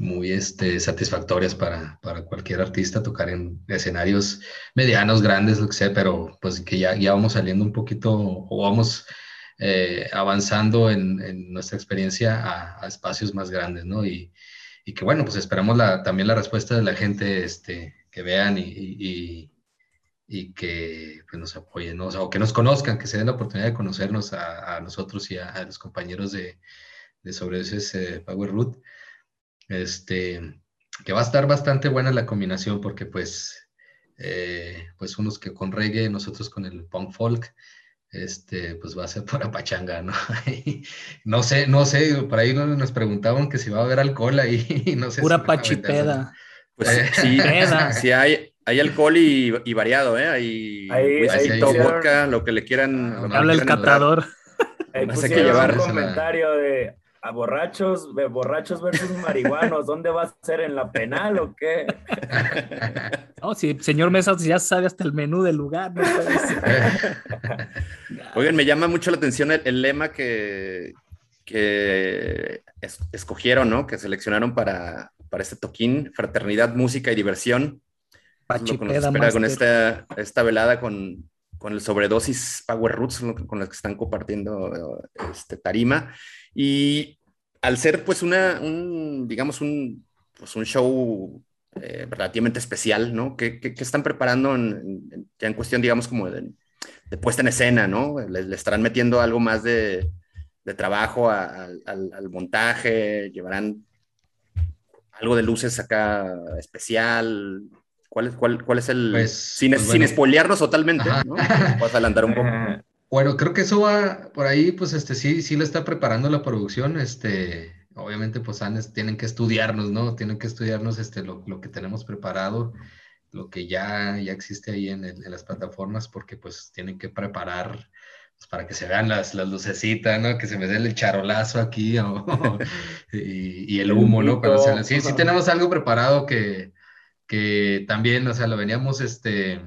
muy este, satisfactorias para, para, cualquier artista tocar en escenarios medianos, grandes, lo que sea, pero pues que ya, ya vamos saliendo un poquito o vamos eh, avanzando en, en, nuestra experiencia a, a, espacios más grandes, ¿no? Y, y que bueno, pues esperamos la, también la respuesta de la gente, este, que vean y, y, y que pues, nos apoyen, o, que nos conozcan, que se den la oportunidad de conocernos a, a nosotros y a, los compañeros de, de sobre ese Power Root. Este, que va a estar bastante buena la combinación porque pues, eh, pues unos que con reggae, nosotros con el punk folk, este, pues va a ser para pachanga, ¿no? no sé, no sé, por ahí nos preguntaban que si va a haber alcohol ahí, no sé. Pura pachipeda. Pues sí, sí hay, hay alcohol y, y variado, ¿eh? Hay, Ahí- ahí vodka, lo que le quieran. le Habla el catador. Ahí que llevar- un comentario de a borrachos, de borrachos versus marihuanos, ¿dónde va a ser? ¿En la penal o qué? No, si señor Mesa ya sabe hasta el menú del lugar. no. Oigan, me llama mucho la atención el, el lema que, que es- escogieron, ¿no? Que seleccionaron para, para este toquín, fraternidad, música y diversión. Lo que nos espera con esta, esta velada con, con el sobredosis Power Roots, con las que están compartiendo este, tarima. Y al ser, pues, una, un, digamos, un, pues, un show eh, relativamente especial, ¿no? ¿Qué, qué- qué están preparando en, en- ya en cuestión, digamos, como de, de puesta en escena, ¿no? Le, le estarán metiendo algo más de, de trabajo a- al, al- al montaje, llevarán algo de luces acá especial. ¿Cuál es, cuál, cuál es el...? Pues, sin, pues, sin spoilearnos totalmente. ¿no? Puedes adelantar un poco. Bueno, creo que eso va por ahí, pues este sí, sí lo está preparando la producción. Este, obviamente, pues tienen que estudiarnos, ¿no? Tienen que estudiarnos este, lo, lo que tenemos preparado, lo que ya, ya existe ahí en, en las plataformas, porque pues tienen que preparar pues, para que se vean las, las lucecitas, ¿no? Que se me dé el charolazo aquí o- y, y el humo, ¿no? Cuando se- humito. sí, sí tenemos algo preparado que, que también, o sea, lo veníamos, este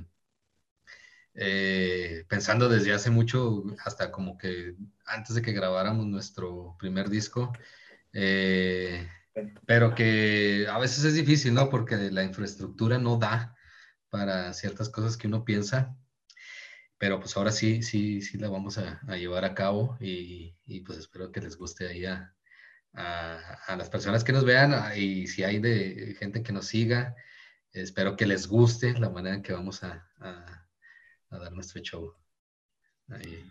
eh, pensando desde hace mucho, hasta como que antes de que grabáramos nuestro primer disco, eh, pero que a veces es difícil, ¿no? Porque la infraestructura no da para ciertas cosas que uno piensa, pero pues ahora sí, sí, sí la vamos a, llevar a cabo y, pues espero que les guste ahí a, a, a las personas que nos vean y si hay de gente que nos siga, espero que les guste la manera en que vamos a, a- dar nuestro show. Ahí.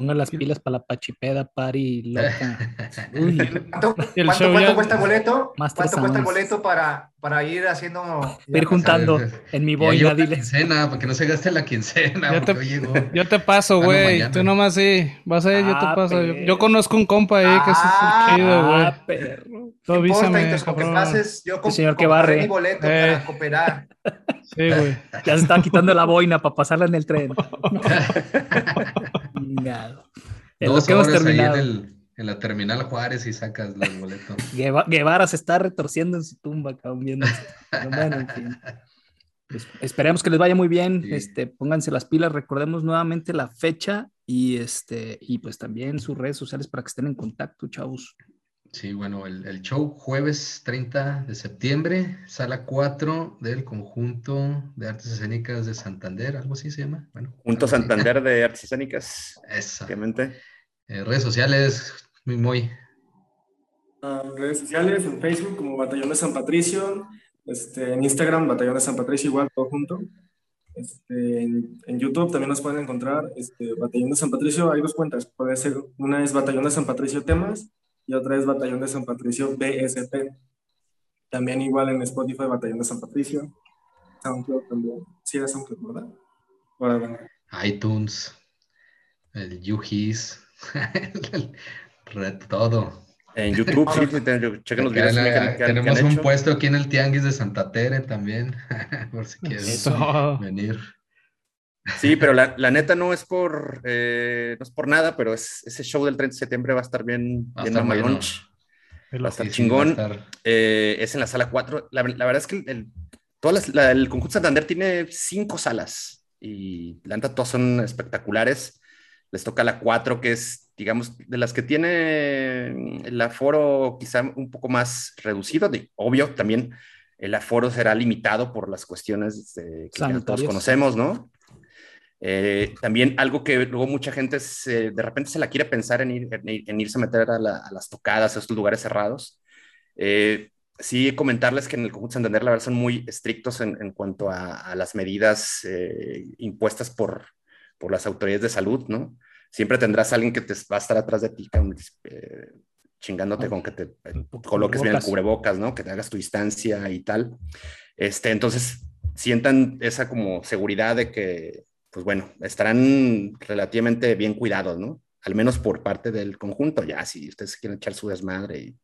Pongan las pilas para la pachipeda party loca. Uy, ¿Cuánto, El cuánto- show cuánto ya- cuesta el boleto? Más ¿Cuánto cuesta el boleto para, para ir haciendo... ir juntando en mi boina, llegó la quincena, para que no se gaste la quincena, porque te- llegó. Yo te paso, no, güey. Tú nomás sí. Vas a ir, yo te Ah, paso. Yo, yo conozco un compa ahí que es Ah, el chido, güey. Ah, perro. Tú No importa, avísame, que pases, yo comp- señor que barre. mi boleto Eh. para cooperar. Sí, güey. Ya se estaba quitando la boina para pasarla en el tren. Chingado. En lo Dos que hemos horas ahí en, terminado. el- en la terminal Juárez y sacas los boletos. Gueva- Guevara se está retorciendo en su tumba, cabrón, viendo esto. Pero bueno, en fin. Pues, esperemos que les vaya muy bien. Sí. Este, pónganse las pilas, recordemos nuevamente la fecha y este, y pues también sus redes sociales para que estén en contacto, chavos. Sí, bueno, el, el show jueves 30 de septiembre, sala 4 del conjunto de artes escénicas de Santander, algo así se llama. Bueno, Junto así. Santander de Artes Escénicas, Esa. obviamente. Eh, redes sociales, muy, muy. Ah, redes sociales, en Facebook como Batallón de San Patricio, este, en Instagram Batallón de San Patricio igual, todo junto. Este, en, en YouTube también nos pueden encontrar este, Batallón de San Patricio, hay dos cuentas, puede ser, una es Batallón de San Patricio Temas y otra es Batallón de San Patricio BSP. También igual en Spotify Batallón de San Patricio, SoundCloud también, sí era SoundCloud, ¿verdad? Bueno. iTunes, el Red, todo. En YouTube, sí, chequen los videos la- que que tenemos un hecho. puesto aquí en el Tianguis de Santa Tere también, por si quieren Eso. venir. Sí, pero la, la neta no es por eh, no es por nada, pero es, ese show del 30 de septiembre va a estar bien, Va bien estar mamalón. bueno. Va a estar Sí, sí, va a chingón. estar- Eh, es en la sala 4. La, la verdad es que el, el- todas las- la- el conjunto Santander tiene cinco salas y la neta todas son espectaculares. Les toca la 4, que es, digamos, de las que tiene el aforo quizá un poco más reducido. De, obvio, también el aforo será limitado por las cuestiones de- que ya todos conocemos, ¿no? Eh, también algo que luego mucha gente se- de repente se la quiere pensar en, ir, en, ir- en irse a meter a, la- a las tocadas, a estos lugares cerrados. Eh, sí, comentarles que en el Conjunto Santander, la verdad, son muy estrictos en, en cuanto a, a las medidas eh, impuestas por, por las autoridades de salud, ¿no? Siempre tendrás a alguien que te va a estar atrás de ti, eh, chingándote con que te eh, coloques bien el cubrebocas, ¿no? Que te hagas tu distancia y tal. Este, entonces, sientan esa como seguridad de que pues bueno, estarán relativamente bien cuidados, ¿no? Al menos por parte del conjunto, ya si ustedes quieren echar su desmadre y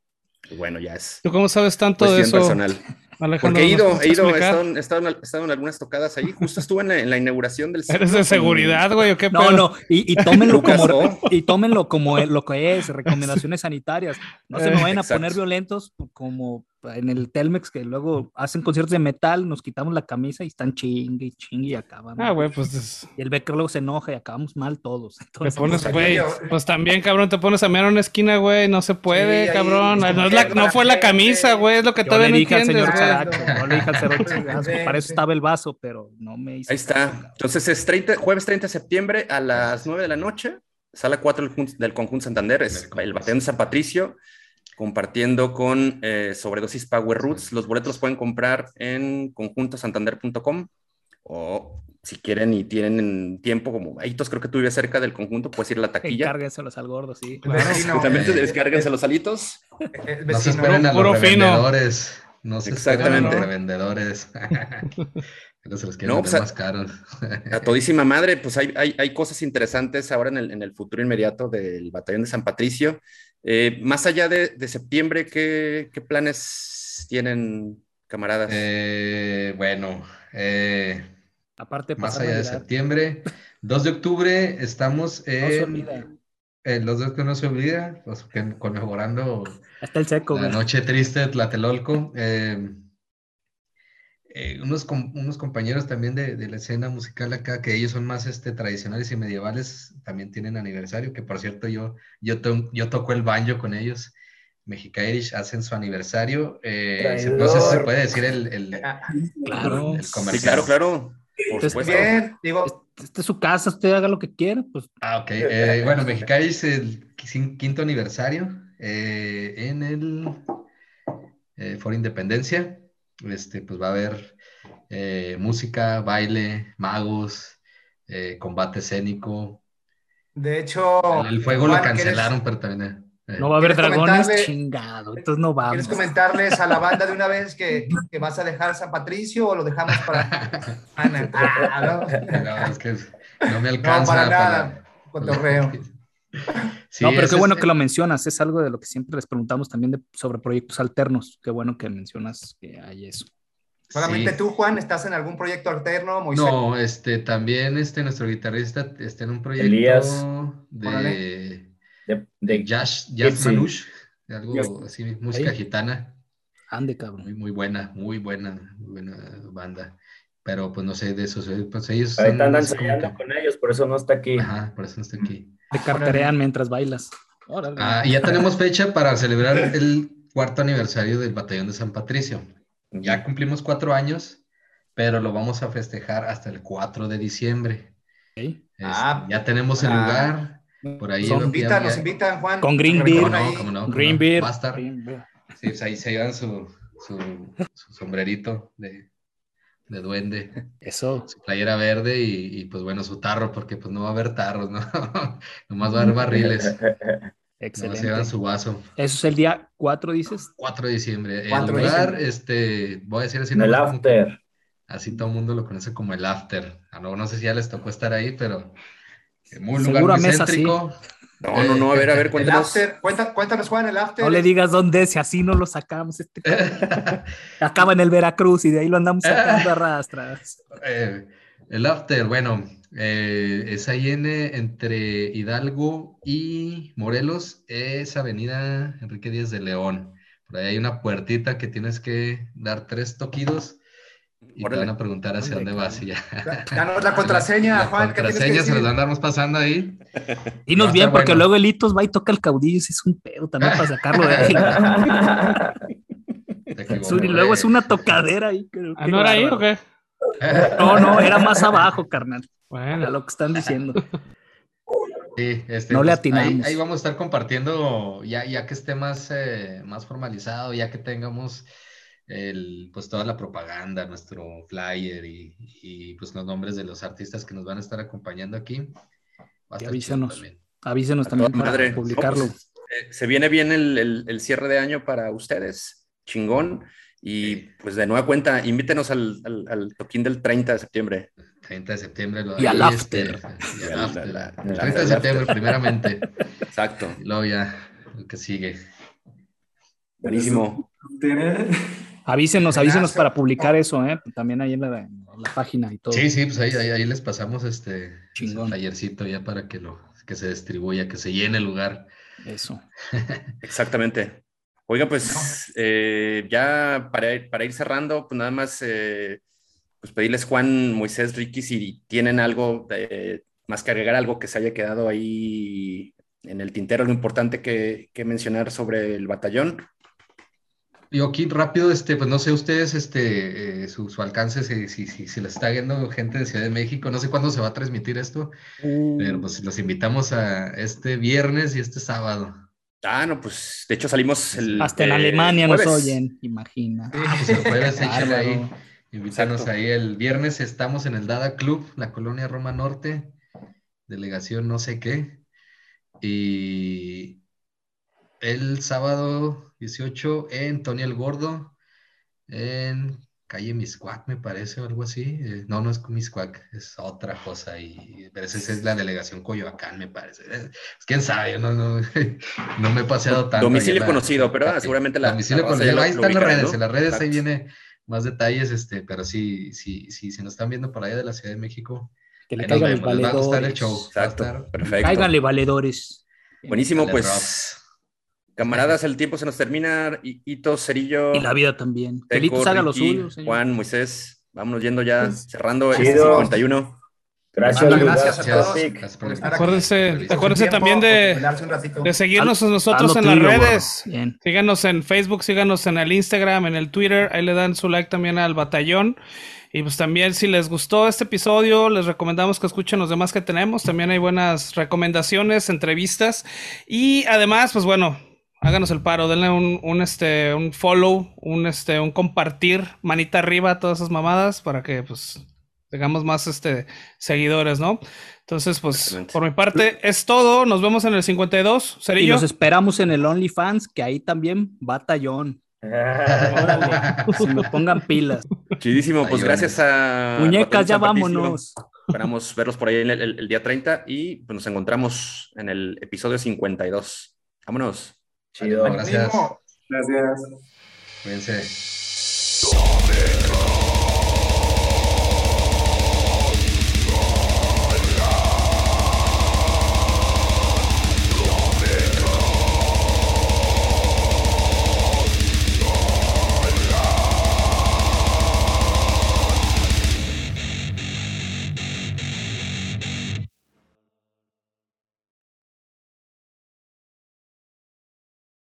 pues bueno, ya es. ¿Tú cómo sabes tanto de eso? personal. Porque he ido, he ido, he estado, he, en, algunas tocadas ahí. Justo estuve en la, inauguración del centro. ¿Eres de seguridad, güey? ¿o qué no, no, y, y tómenlo como, y tómenlo como lo que es, recomendaciones sanitarias. No se me vayan a poner violentos como en el Telmex que luego hacen conciertos de metal, nos quitamos la camisa y están chingue y chingue y acaban. Ah, güey, pues. Y el Becker luego se enoja y acabamos mal todos. te pones, pues, güey, pues también, cabrón, te pones a mirar una esquina, güey, no se puede, cabrón. no, fue la camisa, güey, es lo que todavía no entiendes, No le dije al señor para eso estaba el vaso, pero no me hizo. Ahí está. Entonces es 30, jueves 30 de septiembre a las 9 de la noche, sala 4 del Conjunto Santander, es el Batallón de San Patricio compartiendo con eh, Sobredosis Power Roots. Los boletos los pueden comprar en conjuntosantander.com o si quieren y tienen tiempo, como Aitos, creo que tú vives cerca del conjunto, puedes ir a la taquilla. Descárguenselos al gordo, sí. Claro. Exactamente, descárguense los alitos. No se esperen a los revendedores. No se Exactamente. esperen a los revendedores. no se los quieren no, pues más caros. a todísima madre, pues hay, hay, hay, cosas interesantes ahora en el, en el futuro inmediato del Batallón de San Patricio. Eh, más allá de, septiembre, ¿qué, planes tienen, camaradas? Eh, bueno, eh, aparte más allá de septiembre, 2 de octubre estamos en... los dos que no se olvida, pues, conmemorando Hasta el seco, la noche triste de Tlatelolco. Eh, unos, unos compañeros también de, de, la escena musical acá, que ellos son más este, tradicionales y medievales, también tienen aniversario, que por cierto yo, yo, yo toco el banjo con ellos. Mexica Irish hacen su aniversario. Eh, no sé si se puede decir el, el, ah, claro. el comercial. Sí, claro, claro. Por supuesto. Bien, digo, este es su casa, usted haga lo que quiera. Pues. Ah, ok. Eh, bueno, Mexica Irish el quinto aniversario en el Foro Independencia este, pues va a haber eh, música, baile, magos, eh, combate escénico. De hecho, el, fuego lo cancelaron, pero también. Eh, no va a haber dragones, chingado, entonces no vamos. ¿Quieres comentarles a la banda de una vez que, que vas a dejar San Patricio o lo dejamos para Ana? Ah, ¿no? es que no me alcanza. No, para nada, cotorreo. no, pero qué bueno que lo mencionas, es algo de lo que siempre les preguntamos también sobre proyectos alternos, qué bueno que mencionas que hay eso. Solamente tú, Juan, ¿estás en algún proyecto alterno? No, este, también este, nuestro guitarrista está en un proyecto de, de, jazz, jazz algo así, música gitana. Ande, cabrón. Muy, muy buena, muy buena, muy buena banda. Pero pues no sé de eso, pues ellos... están ensayando con ellos, por eso no está aquí. Ajá, por eso no está aquí. Te carterean mientras bailas. Ah, y ya tenemos fecha para celebrar el cuarto aniversario del Batallón de San Patricio. Ya cumplimos cuatro años, pero lo vamos a festejar hasta el 4 de diciembre. Este, ah, ya tenemos el ah. lugar. Por ahí. Nos invitan, nos invitan, Juan. Con Green Beer. No, no, Green Beer. Va a estar. Sí, pues ahí se llevan su, su, su sombrerito de, de duende. Eso. Su playera verde y, pues bueno, su tarro, porque pues no va a haber tarros, ¿no? Nomás va a haber barriles. Excelente. Se llevan su vaso. Eso es el día 4, dices. 4 de diciembre. el lugar, este, voy a decir así. El after. así todo el mundo lo conoce como el after. A no, no sé si ya les tocó estar ahí, pero muy lugar muy céntrico. No, no, no, a ver, a ver, cuéntanos. cuéntanos, Juan, el after. No le digas dónde es, si así no lo sacamos. Este Acaba en el Veracruz y de ahí lo andamos sacando a rastras. Eh, el after, bueno, eh, es ahí en, entre Hidalgo y Morelos, es Avenida Enrique Díaz de León. Por ahí hay una puertita que tienes que dar tres toquidos y te van a preguntar hacia dónde vas y ya. Danos la contraseña, la, Juan. La contraseña se las andamos pasando ahí. Y nos bien, porque luego el Hitos va y toca el caudillo, es un pedo también para sacarlo de ahí. y luego es una tocadera ahí. ¿Ah, ¿No era ahí o qué? No, no, era más abajo, carnal. Bueno. A lo que están diciendo. Sí, este, no le pues, atinamos. Ahí, vamos a estar compartiendo, ya, ya que esté más, eh, más formalizado, ya que tengamos el, pues toda la propaganda, nuestro flyer y, pues los nombres de los artistas que nos van a estar acompañando aquí. avísenos, también. avísenos también para publicarlo. Pues, eh, se viene bien el, cierre de año para ustedes, chingón. Y pues de nueva cuenta, invítenos al, al, toquín del 30 de septiembre. 30 de septiembre. Lo y al after. Y al after. El 30 de septiembre, primeramente. Exacto. Y luego ya, el que sigue. Buenísimo. Avísenos, avísenos para publicar eso, ¿eh? También ahí en la, página y todo. Sí, sí, pues ahí, ahí, les pasamos este tallercito ya para que lo que se distribuya, que se llene el lugar. Eso. Exactamente. Oiga, pues eh, ya para, para, ir cerrando, pues nada más eh, pues pedirles Juan, Moisés, Ricky, si tienen algo más que agregar, algo que se haya quedado ahí en el tintero, lo importante que, que mencionar sobre el batallón. Yo aquí rápido, este, pues no sé ustedes, este, eh, su, alcance, si, si, si, si les está viendo gente de Ciudad de México, no sé cuándo se va a transmitir esto, pero pues los invitamos a este viernes y este sábado. Ah, no, pues de hecho salimos el. Hasta en Alemania nos oyen, imagina. Ah, pues el jueves ahí, invítanos ahí. El viernes estamos en el Dada Club, la colonia Roma Norte, delegación no sé qué. Y el sábado 18 en Tony el Gordo, en calle Miscuac, me parece, o algo así. Eh, no, no es Miscuac, es otra cosa. Y, pero esa es la delegación Coyoacán, me parece. Es, quién sabe, no, no, no me he paseado tanto. Domicilio conocido, pero seguramente la. Domicilio conocido, ahí están las redes, en las redes ahí viene más detalles, este, pero sí, sí, sí, si nos están viendo por allá de la Ciudad de México. Que le caigan los valedores. el show. Exacto, perfecto. Cáiganle valedores. Buenísimo, pues. Camaradas, el tiempo se nos termina. Hito, Cerillo. Y la vida también. Feliz haga los suyos. Juan, Moisés, vámonos yendo ya, pues, cerrando el 51. Gracias, gracias, a todos. acuérdense, acuérdense también de, de seguirnos a nosotros en las redes. Síganos en Facebook, síganos en el Instagram, en el Twitter. Ahí le dan su like también al batallón. Y pues también si les gustó este episodio, les recomendamos que escuchen los demás que tenemos. También hay buenas recomendaciones, entrevistas. Y además, pues bueno, háganos el paro, denle un, este, un follow, un, este, un compartir, manita arriba a todas esas mamadas para que pues tengamos más este, seguidores, ¿no? Entonces, pues por mi parte es todo. Nos vemos en el 52. Y nos esperamos en el OnlyFans, que ahí también batallón. si nos pongan pilas. Chidísimo, pues gracias a. Muñecas, ya vámonos. Esperamos verlos por ahí el, el, día 30 y pues, nos encontramos en el episodio 52. Vámonos. Chido, gracias. Gracias. Cuídense.